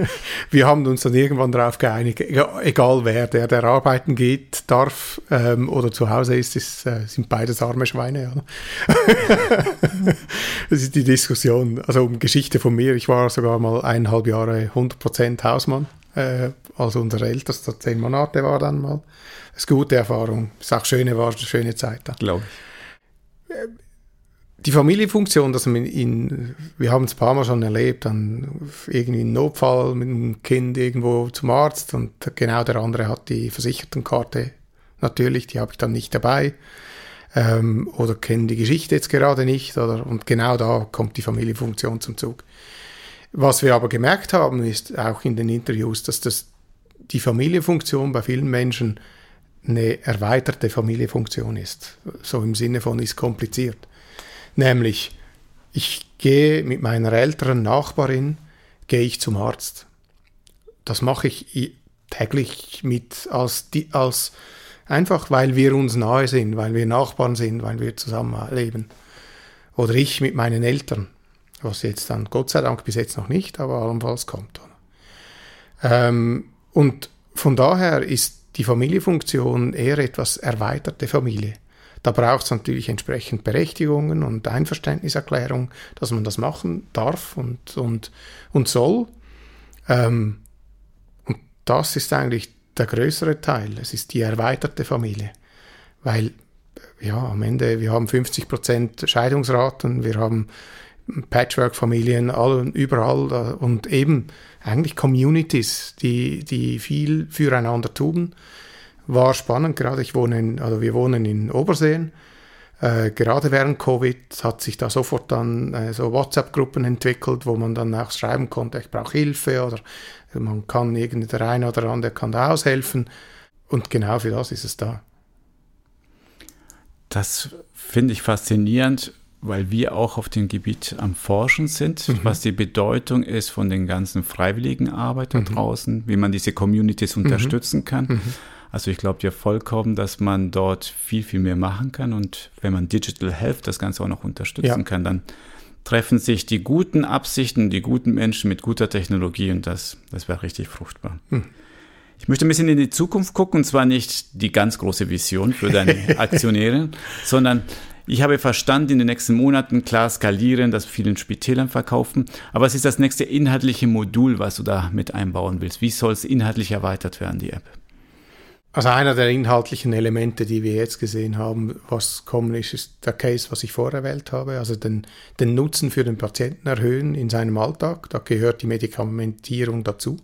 wir haben uns dann irgendwann darauf geeinigt, egal wer, der, der arbeiten geht, darf ähm, oder zu Hause ist, ist äh, sind beides arme Schweine. Das ist die Diskussion. Also um Geschichte von mir, ich war sogar mal eineinhalb Jahre 100% Hausmann. Äh, also unser ältester, zehn Monate war dann mal. Das ist eine gute Erfahrung. Das ist auch schöne, war eine schöne Zeit da. Glaube ich. Die Familienfunktion, dass man in, wir haben es ein paar Mal schon erlebt, dann irgendwie einen Notfall mit einem Kind irgendwo zum Arzt und genau der andere hat die Versichertenkarte natürlich, die habe ich dann nicht dabei ähm, oder kennen die Geschichte jetzt gerade nicht oder, und genau da kommt die Familienfunktion zum Zug. Was wir aber gemerkt haben, ist auch in den Interviews, dass das die Familienfunktion bei vielen Menschen eine erweiterte Familienfunktion ist. So im Sinne von ist kompliziert. Nämlich, ich gehe mit meiner älteren Nachbarin, gehe ich zum Arzt. Das mache ich täglich mit als, als einfach, weil wir uns nahe sind, weil wir Nachbarn sind, weil wir zusammenleben. Oder ich mit meinen Eltern, was jetzt dann Gott sei Dank bis jetzt noch nicht, aber allenfalls kommt. Ähm, und von daher ist die Familienfunktion eher etwas erweiterte Familie. Da braucht es natürlich entsprechend Berechtigungen und Einverständniserklärung, dass man das machen darf und, und, und soll. Ähm, und das ist eigentlich der größere Teil. Es ist die erweiterte Familie. Weil, ja, am Ende, wir haben 50% Scheidungsraten, wir haben Patchwork-Familien überall und eben eigentlich Communities, die, die viel füreinander tun war spannend. Gerade ich wohne in, also wir wohnen in Oberseen. Äh, gerade während Covid hat sich da sofort dann äh, so WhatsApp-Gruppen entwickelt, wo man dann auch schreiben konnte, ich brauche Hilfe oder man kann irgendwie der eine oder andere kann da aushelfen. Und genau für das ist es da. Das finde ich faszinierend, weil wir auch auf dem Gebiet am Forschen sind, mhm. was die Bedeutung ist von den ganzen freiwilligen Arbeitern mhm. draußen, wie man diese Communities mhm. unterstützen kann. Also ich glaube ja vollkommen, dass man dort viel, viel mehr machen kann und wenn man Digital Health das Ganze auch noch unterstützen ja. kann, dann treffen sich die guten Absichten, die guten Menschen mit guter Technologie und das, das wäre richtig fruchtbar. Hm. Ich möchte ein bisschen in die Zukunft gucken und zwar nicht die ganz große Vision für deine Aktionäre, sondern ich habe verstanden, in den nächsten Monaten klar skalieren, das vielen Spitälern verkaufen. Aber was ist das nächste inhaltliche Modul, was du da mit einbauen willst? Wie soll es inhaltlich erweitert werden, die App? Also einer der inhaltlichen Elemente, die wir jetzt gesehen haben, was kommen ist, ist der Case, was ich vorher erwähnt habe, also den, den Nutzen für den Patienten erhöhen in seinem Alltag. Da gehört die Medikamentierung dazu.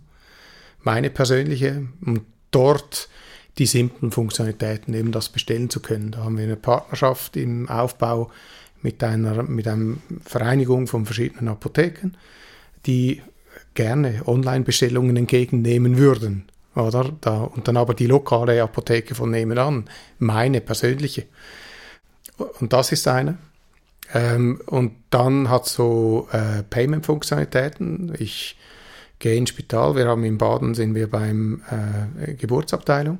Meine persönliche und dort die simplen Funktionalitäten, eben das bestellen zu können. Da haben wir eine Partnerschaft im Aufbau mit einer, mit einer Vereinigung von verschiedenen Apotheken, die gerne Online-Bestellungen entgegennehmen würden oder? Da, und dann aber die lokale Apotheke von nebenan, meine persönliche. Und das ist eine. Ähm, und dann hat so äh, Payment-Funktionalitäten. Ich gehe ins Spital. Wir haben in Baden sind wir beim äh, Geburtsabteilung.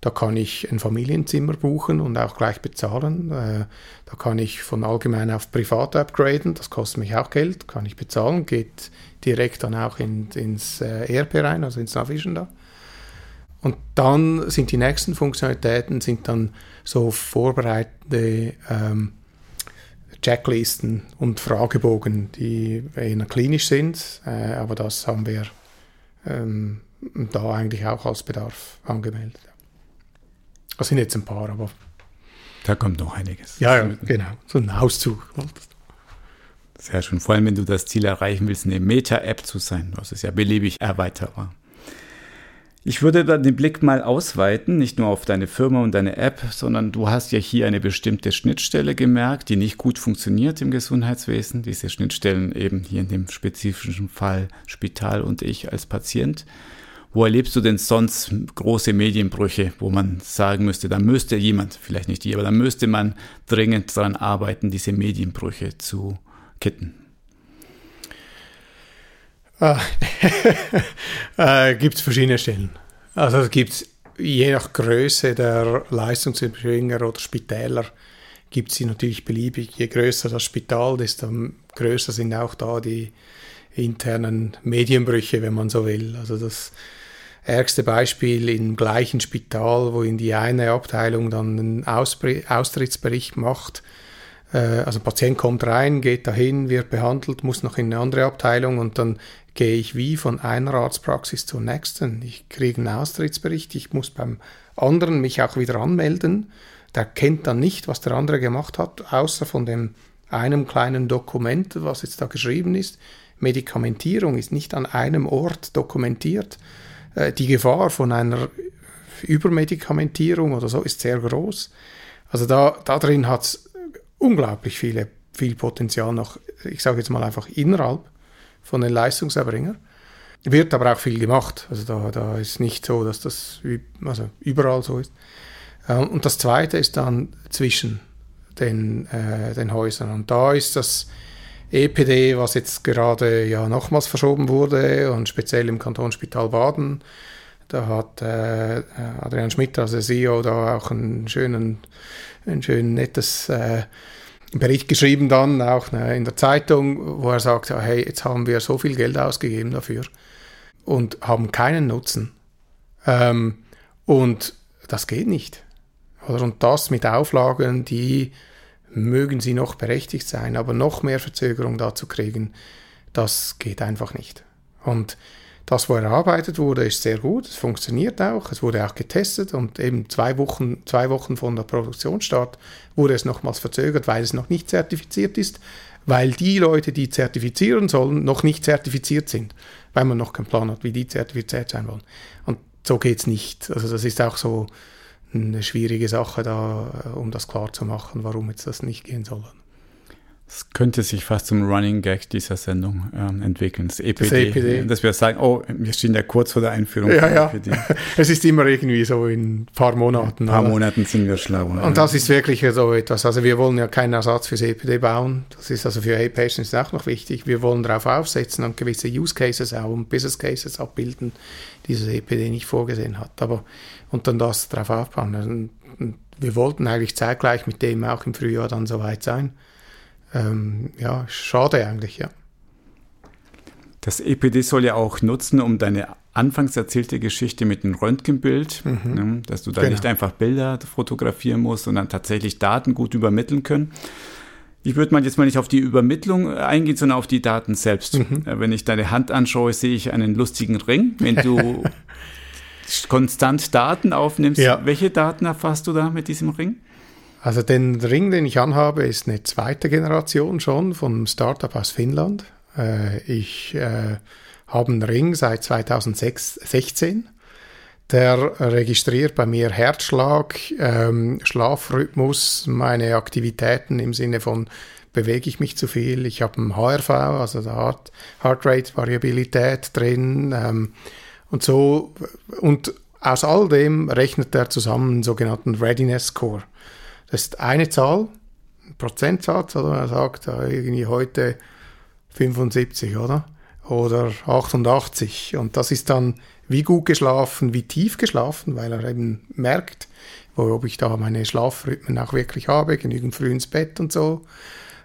Da kann ich ein Familienzimmer buchen und auch gleich bezahlen. Äh, da kann ich von allgemein auf privat upgraden. Das kostet mich auch Geld, kann ich bezahlen. Geht direkt dann auch in, ins äh, ERP rein, also ins Navision da. Und dann sind die nächsten Funktionalitäten sind dann so vorbereitende ähm, Checklisten und Fragebogen, die eher klinisch sind, äh, aber das haben wir ähm, da eigentlich auch als Bedarf angemeldet. Das sind jetzt ein paar, aber. Da kommt noch einiges. Ja, ja genau. So ein Auszug. Sehr schön. Vor allem, wenn du das Ziel erreichen willst, eine Meta-App zu sein. Das ist ja beliebig erweiterbar. Ich würde dann den Blick mal ausweiten, nicht nur auf deine Firma und deine App, sondern du hast ja hier eine bestimmte Schnittstelle gemerkt, die nicht gut funktioniert im Gesundheitswesen. Diese Schnittstellen eben hier in dem spezifischen Fall Spital und ich als Patient. Wo erlebst du denn sonst große Medienbrüche, wo man sagen müsste, da müsste jemand, vielleicht nicht die, aber da müsste man dringend daran arbeiten, diese Medienbrüche zu kitten? Ah, äh, gibt es verschiedene Stellen. Also es gibt je nach Größe der Leistungserbringer oder Spitäler gibt sie natürlich beliebig. Je größer das Spital, desto größer sind auch da die internen Medienbrüche, wenn man so will. Also das ärgste Beispiel im gleichen Spital, wo in die eine Abteilung dann einen Austrittsbericht macht. Äh, also ein Patient kommt rein, geht dahin, wird behandelt, muss noch in eine andere Abteilung und dann gehe ich wie von einer Arztpraxis zur nächsten. Ich kriege einen Austrittsbericht, ich muss beim anderen mich auch wieder anmelden. Der kennt dann nicht, was der andere gemacht hat, außer von dem einem kleinen Dokument, was jetzt da geschrieben ist. Medikamentierung ist nicht an einem Ort dokumentiert. Äh, die Gefahr von einer Übermedikamentierung oder so ist sehr groß. Also da, da drin hat es unglaublich viele, viel Potenzial noch, ich sage jetzt mal einfach innerhalb von den Leistungserbringern. Wird aber auch viel gemacht. Also da, da ist nicht so, dass das also überall so ist. Äh, und das Zweite ist dann zwischen den, äh, den Häusern. Und da ist das EPD, was jetzt gerade ja nochmals verschoben wurde und speziell im Kantonsspital Baden. Da hat äh, Adrian Schmidt, also CEO, da auch einen schönen, ein schön nettes äh, Bericht geschrieben dann auch ne, in der Zeitung, wo er sagt, hey, jetzt haben wir so viel Geld ausgegeben dafür und haben keinen Nutzen. Ähm, und das geht nicht. Und das mit Auflagen, die mögen sie noch berechtigt sein, aber noch mehr Verzögerung dazu kriegen, das geht einfach nicht. Und das, wo erarbeitet wurde, ist sehr gut, es funktioniert auch, es wurde auch getestet und eben zwei Wochen, zwei Wochen von der Produktionsstart wurde es nochmals verzögert, weil es noch nicht zertifiziert ist, weil die Leute, die zertifizieren sollen, noch nicht zertifiziert sind, weil man noch keinen Plan hat, wie die zertifiziert sein wollen. Und so geht es nicht. Also das ist auch so eine schwierige Sache da, um das klar zu machen, warum jetzt das nicht gehen soll. Es könnte sich fast zum Running Gag dieser Sendung ähm, entwickeln, das EPD, das EPD. Dass wir sagen, oh, wir stehen ja kurz vor der Einführung. Ja, ja. EPD. es ist immer irgendwie so in ein paar Monaten. Ein paar Monaten sind wir schlau. Und ja. das ist wirklich so etwas. Also wir wollen ja keinen Ersatz fürs EPD bauen. Das ist also für A-Patients auch noch wichtig. Wir wollen darauf aufsetzen und gewisse Use Cases auch und Business Cases abbilden, die das EPD nicht vorgesehen hat. Aber und dann das darauf aufbauen. Und wir wollten eigentlich zeitgleich mit dem auch im Frühjahr dann soweit sein ähm, ja, schade eigentlich, ja. Das EPD soll ja auch nutzen, um deine anfangs erzählte Geschichte mit dem Röntgenbild, mhm. ne, dass du da genau. nicht einfach Bilder fotografieren musst, sondern tatsächlich Daten gut übermitteln können. Ich würde mal jetzt mal nicht auf die Übermittlung eingehen, sondern auf die Daten selbst. Mhm. Äh, wenn ich deine Hand anschaue, sehe ich einen lustigen Ring. Wenn du konstant Daten aufnimmst, ja. welche Daten erfasst du da mit diesem Ring? Also den Ring, den ich anhabe, ist eine zweite Generation schon vom Startup aus Finnland. Äh, ich äh, habe einen Ring seit 2016. Der registriert bei mir Herzschlag, ähm, Schlafrhythmus, meine Aktivitäten im Sinne von bewege ich mich zu viel. Ich habe einen HRV, also Heart, Heart Rate Variabilität drin ähm, und so. Und aus all dem rechnet er zusammen einen sogenannten Readiness Score. Das ist eine Zahl, ein Prozentsatz, oder man sagt irgendwie heute 75, oder? oder 88. Und das ist dann wie gut geschlafen, wie tief geschlafen, weil er eben merkt, ob ich da meine Schlafrhythmen auch wirklich habe, genügend früh ins Bett und so.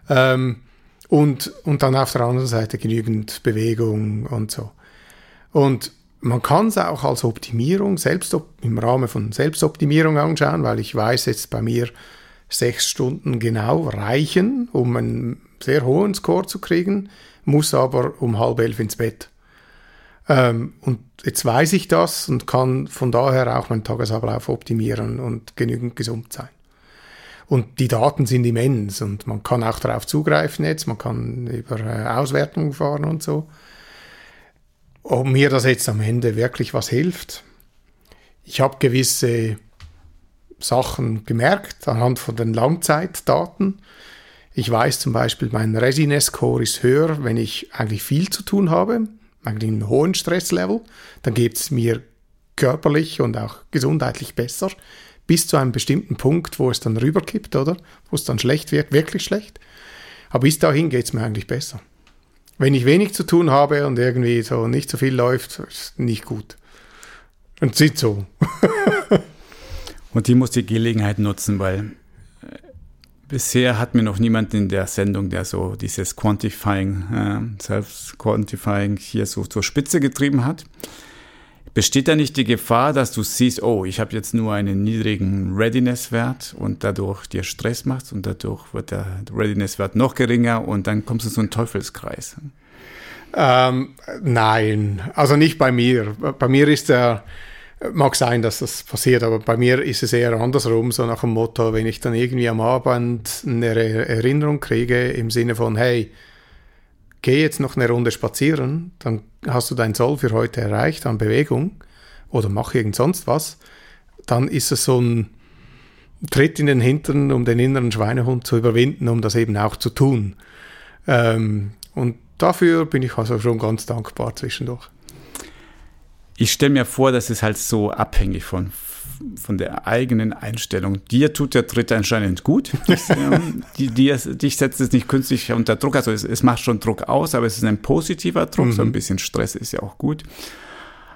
Ähm, und, und dann auf der anderen Seite genügend Bewegung und so. Und man kann es auch als Optimierung, selbst im Rahmen von Selbstoptimierung anschauen, weil ich weiß jetzt bei mir, sechs Stunden genau reichen, um einen sehr hohen Score zu kriegen, muss aber um halb elf ins Bett. Ähm, und jetzt weiß ich das und kann von daher auch meinen Tagesablauf optimieren und genügend gesund sein. Und die Daten sind immens und man kann auch darauf zugreifen jetzt, man kann über äh, Auswertungen fahren und so. Ob mir das jetzt am Ende wirklich was hilft, ich habe gewisse Sachen gemerkt anhand von den Langzeitdaten. Ich weiß zum Beispiel, mein Readiness-Score ist höher, wenn ich eigentlich viel zu tun habe, eigentlich einen hohen Stresslevel. Dann geht es mir körperlich und auch gesundheitlich besser, bis zu einem bestimmten Punkt, wo es dann rüberkippt, oder? Wo es dann schlecht wird, wirklich schlecht. Aber bis dahin geht es mir eigentlich besser. Wenn ich wenig zu tun habe und irgendwie so nicht so viel läuft, ist nicht gut. Und sieht so. Und die muss die Gelegenheit nutzen, weil äh, bisher hat mir noch niemand in der Sendung, der so dieses Quantifying, äh, Self-Quantifying hier so zur Spitze getrieben hat. Besteht da nicht die Gefahr, dass du siehst, oh, ich habe jetzt nur einen niedrigen Readiness-Wert und dadurch dir Stress machst und dadurch wird der Readiness-Wert noch geringer und dann kommst du in so einen Teufelskreis? Ähm, nein, also nicht bei mir. Bei mir ist der Mag sein, dass das passiert, aber bei mir ist es eher andersrum, so nach dem Motto, wenn ich dann irgendwie am Abend eine Erinnerung kriege im Sinne von, hey, geh jetzt noch eine Runde spazieren, dann hast du dein Soll für heute erreicht an Bewegung oder mach irgend sonst was, dann ist es so ein Tritt in den Hintern, um den inneren Schweinehund zu überwinden, um das eben auch zu tun. Ähm, und dafür bin ich also schon ganz dankbar zwischendurch ich stelle mir vor, das ist halt so abhängig von, von der eigenen Einstellung. Dir tut der Dritte anscheinend gut. Ich, ähm, die, dir, dich setzt es nicht künstlich unter Druck. Also es, es, macht schon Druck aus, aber es ist ein positiver Druck. Mhm. So ein mhm. bisschen Stress ist ja auch gut.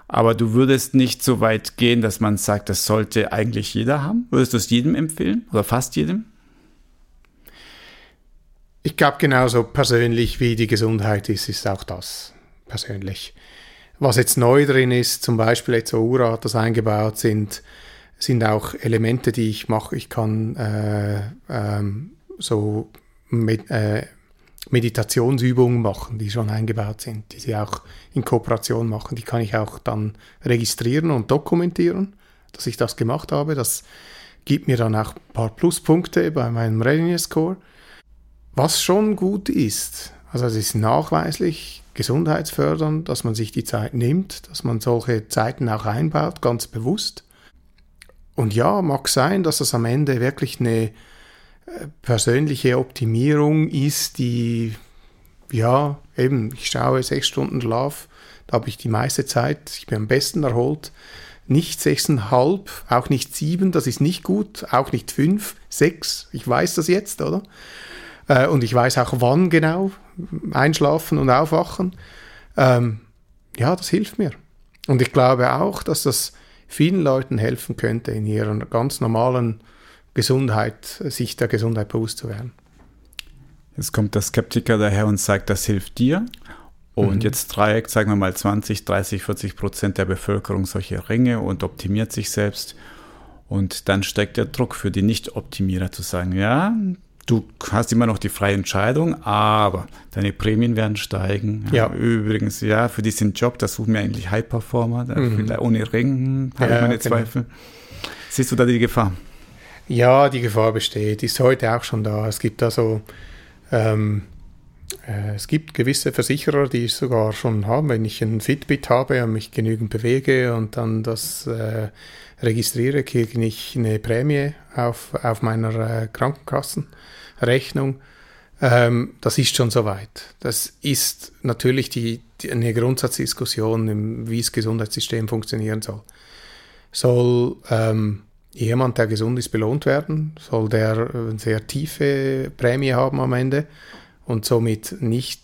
Aber du würdest nicht so weit gehen, dass man sagt, das sollte eigentlich jeder haben. Würdest du es jedem empfehlen oder fast jedem? Ich glaube, genauso persönlich wie die Gesundheit ist, ist auch das persönlich. Was jetzt neu drin ist, zum Beispiel jetzt so Urat, das eingebaut sind, sind auch Elemente, die ich mache. Ich kann äh, ähm, so mit, äh, Meditationsübungen machen, die schon eingebaut sind, die sie auch in Kooperation machen. Die kann ich auch dann registrieren und dokumentieren, dass ich das gemacht habe. Das gibt mir dann auch ein paar Pluspunkte bei meinem Readiness Score. Was schon gut ist, also es ist nachweislich, gesundheitsfördernd, dass man sich die Zeit nimmt, dass man solche Zeiten auch einbaut, ganz bewusst. Und ja, mag sein, dass es am Ende wirklich eine äh, persönliche Optimierung ist, die, ja, eben, ich schaue sechs Stunden Schlaf, da habe ich die meiste Zeit, ich bin am besten erholt. Nicht sechseinhalb, auch nicht sieben, das ist nicht gut, auch nicht fünf, sechs, ich weiß das jetzt, oder? Äh, und ich weiß auch wann genau, einschlafen und aufwachen. Ähm, ja, das hilft mir. Und ich glaube auch, dass das vielen Leuten helfen könnte, in ihrer ganz normalen Gesundheit, sich der Gesundheit bewusst zu werden. Jetzt kommt der Skeptiker daher und sagt, das hilft dir. Und mhm. jetzt trägt, sagen wir mal, 20, 30, 40 Prozent der Bevölkerung solche Ringe und optimiert sich selbst. Und dann steckt der Druck für die Nicht-Optimierer zu sagen, ja, Du hast immer noch die freie Entscheidung, aber deine Prämien werden steigen. Ja. ja. Übrigens, ja, für diesen Job, das suchen wir eigentlich High Performer. Mhm. Ohne Ring habe ja, ich meine genau. Zweifel. Siehst du da die Gefahr? Ja, die Gefahr besteht. Ist heute auch schon da. Es gibt da so, ähm, äh, es gibt gewisse Versicherer, die es sogar schon haben. Wenn ich ein Fitbit habe und mich genügend bewege und dann das äh, registriere, kriege ich eine Prämie auf, auf meiner äh, Krankenkassenrechnung. Ähm, das ist schon soweit. Das ist natürlich die, die, eine Grundsatzdiskussion, wie das Gesundheitssystem funktionieren soll. Soll ähm, jemand, der gesund ist, belohnt werden? Soll der eine sehr tiefe Prämie haben am Ende und somit nicht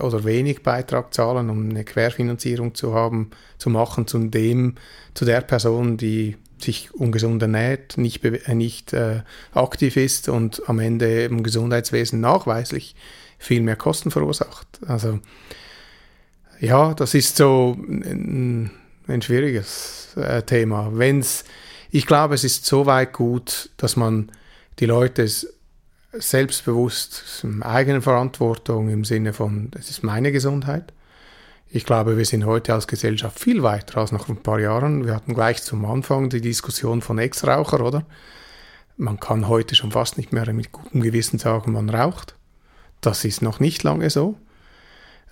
oder wenig Beitrag zahlen, um eine Querfinanzierung zu haben, zu machen zu dem, zu der Person, die sich ungesund ernährt, nicht, nicht äh, aktiv ist und am Ende im Gesundheitswesen nachweislich viel mehr Kosten verursacht. Also ja, das ist so ein, ein schwieriges äh, Thema. Wenn's, ich glaube, es ist so weit gut, dass man die Leute selbstbewusst, in eigenen Verantwortung im Sinne von, es ist meine Gesundheit. Ich glaube, wir sind heute als Gesellschaft viel weiter als noch ein paar Jahren. Wir hatten gleich zum Anfang die Diskussion von Ex-Raucher, oder? Man kann heute schon fast nicht mehr mit gutem Gewissen sagen, man raucht. Das ist noch nicht lange so.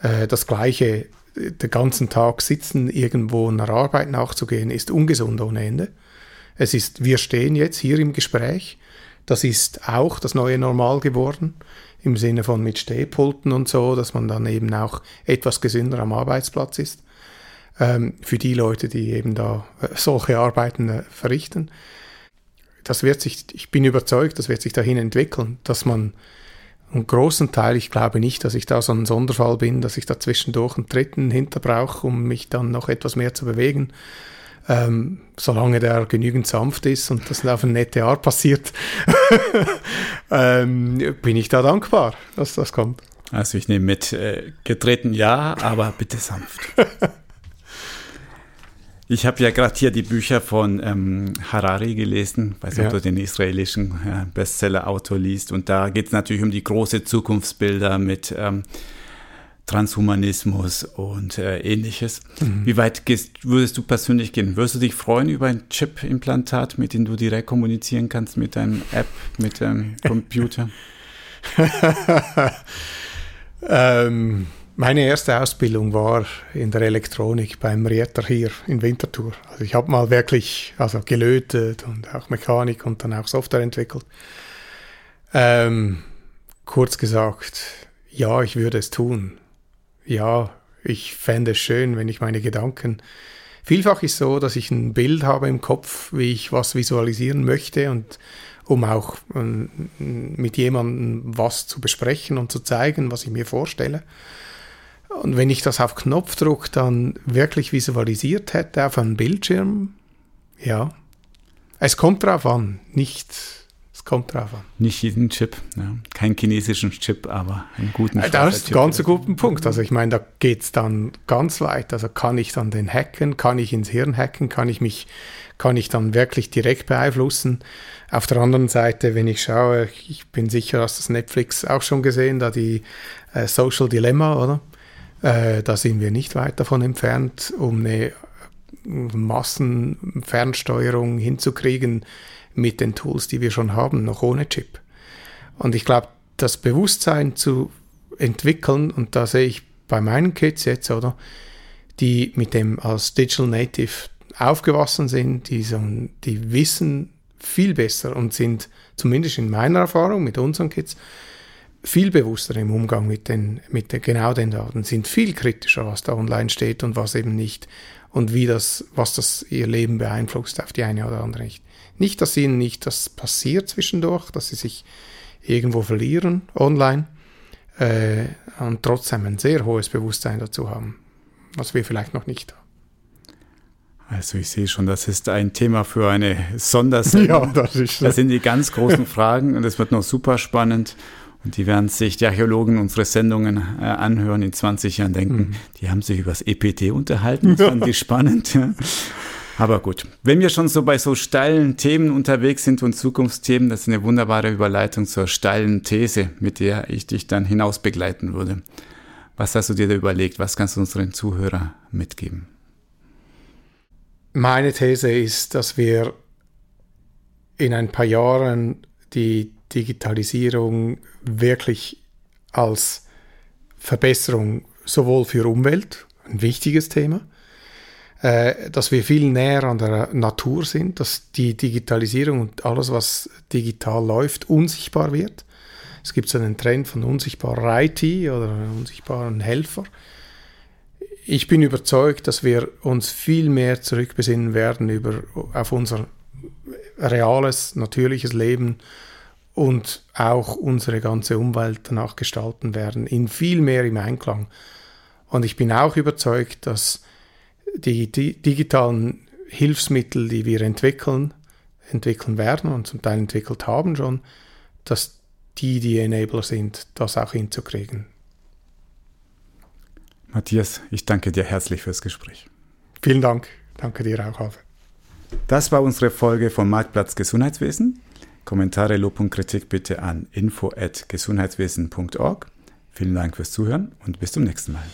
Äh, das Gleiche, den ganzen Tag sitzen, irgendwo einer Arbeit nachzugehen, ist ungesund ohne Ende. Es ist, wir stehen jetzt hier im Gespräch. Das ist auch das neue Normal geworden, im Sinne von mit Stehpulten und so, dass man dann eben auch etwas gesünder am Arbeitsplatz ist. Ähm, für die Leute, die eben da äh, solche Arbeiten äh, verrichten. Das wird sich, ich bin überzeugt, das wird sich dahin entwickeln, dass man einen großen Teil, ich glaube nicht, dass ich da so ein Sonderfall bin, dass ich da zwischendurch einen dritten hinter brauche, um mich dann noch etwas mehr zu bewegen. Ähm, solange der genügend sanft ist und das auf eine nette Art passiert, ähm, bin ich da dankbar, dass das kommt. Also ich nehme mit, äh, getreten ja, aber bitte sanft. Ich habe ja gerade hier die Bücher von ähm, Harari gelesen, weiß nicht, ja. ob du den israelischen äh, Bestseller-Autor liest. Und da geht es natürlich um die große Zukunftsbilder mit ähm, Transhumanismus und äh, ähnliches. Mhm. Wie weit gehst, würdest du persönlich gehen? Würdest du dich freuen über ein Chip-Implantat, mit dem du direkt kommunizieren kannst mit deinem App, mit deinem Computer? ähm meine erste Ausbildung war in der Elektronik beim Rieter hier in Winterthur. Also ich habe mal wirklich also gelötet und auch Mechanik und dann auch Software entwickelt. Ähm, kurz gesagt, ja, ich würde es tun. Ja, ich fände es schön, wenn ich meine Gedanken. Vielfach ist so, dass ich ein Bild habe im Kopf, wie ich was visualisieren möchte und um auch ähm, mit jemandem was zu besprechen und zu zeigen, was ich mir vorstelle. Und wenn ich das auf Knopfdruck dann wirklich visualisiert hätte auf einem Bildschirm, ja, es kommt drauf an, nicht, es kommt drauf an. Nicht jeden Chip, ja. kein chinesischen Chip, aber einen guten Chip. Das ist ein ganz guter Punkt. Also ich meine, da geht es dann ganz weit. Also kann ich dann den hacken, kann ich ins Hirn hacken, kann ich mich, kann ich dann wirklich direkt beeinflussen. Auf der anderen Seite, wenn ich schaue, ich bin sicher, hast das Netflix auch schon gesehen, da die äh, Social Dilemma, oder? Äh, da sind wir nicht weit davon entfernt, um eine Massenfernsteuerung hinzukriegen mit den Tools, die wir schon haben, noch ohne Chip. Und ich glaube, das Bewusstsein zu entwickeln, und da sehe ich bei meinen Kids jetzt, oder, die mit dem als Digital Native aufgewachsen sind, die, so, die wissen viel besser und sind zumindest in meiner Erfahrung mit unseren Kids viel bewusster im Umgang mit den, mit den, genau den Daten, sind viel kritischer, was da online steht und was eben nicht und wie das, was das ihr Leben beeinflusst auf die eine oder andere nicht. Nicht, dass ihnen nicht das passiert zwischendurch, dass sie sich irgendwo verlieren online äh, und trotzdem ein sehr hohes Bewusstsein dazu haben, was wir vielleicht noch nicht haben. Also ich sehe schon, das ist ein Thema für eine Sondersendung. Ja, das, ist, das sind die ganz großen Fragen und es wird noch super spannend. Und die werden sich die Archäologen unsere Sendungen äh, anhören in 20 Jahren denken, mhm. die haben sich über das EPT unterhalten. Das fand ich spannend. Aber gut, wenn wir schon so bei so steilen Themen unterwegs sind und Zukunftsthemen, das ist eine wunderbare Überleitung zur steilen These, mit der ich dich dann hinaus begleiten würde. Was hast du dir da überlegt? Was kannst du unseren Zuhörern mitgeben? Meine These ist, dass wir in ein paar Jahren die Digitalisierung wirklich als Verbesserung sowohl für Umwelt, ein wichtiges Thema, dass wir viel näher an der Natur sind, dass die Digitalisierung und alles, was digital läuft, unsichtbar wird. Es gibt so einen Trend von unsichtbarer IT oder unsichtbaren Helfer. Ich bin überzeugt, dass wir uns viel mehr zurückbesinnen werden über, auf unser reales, natürliches Leben und auch unsere ganze Umwelt danach gestalten werden, in viel mehr im Einklang. Und ich bin auch überzeugt, dass die, die digitalen Hilfsmittel, die wir entwickeln, entwickeln werden und zum Teil entwickelt haben schon, dass die die Enabler sind, das auch hinzukriegen. Matthias, ich danke dir herzlich fürs Gespräch. Vielen Dank. Danke dir auch, Alfred. Das war unsere Folge vom Marktplatz Gesundheitswesen. Kommentare, Lob und Kritik bitte an info@gesundheitswesen.org. Vielen Dank fürs Zuhören und bis zum nächsten Mal.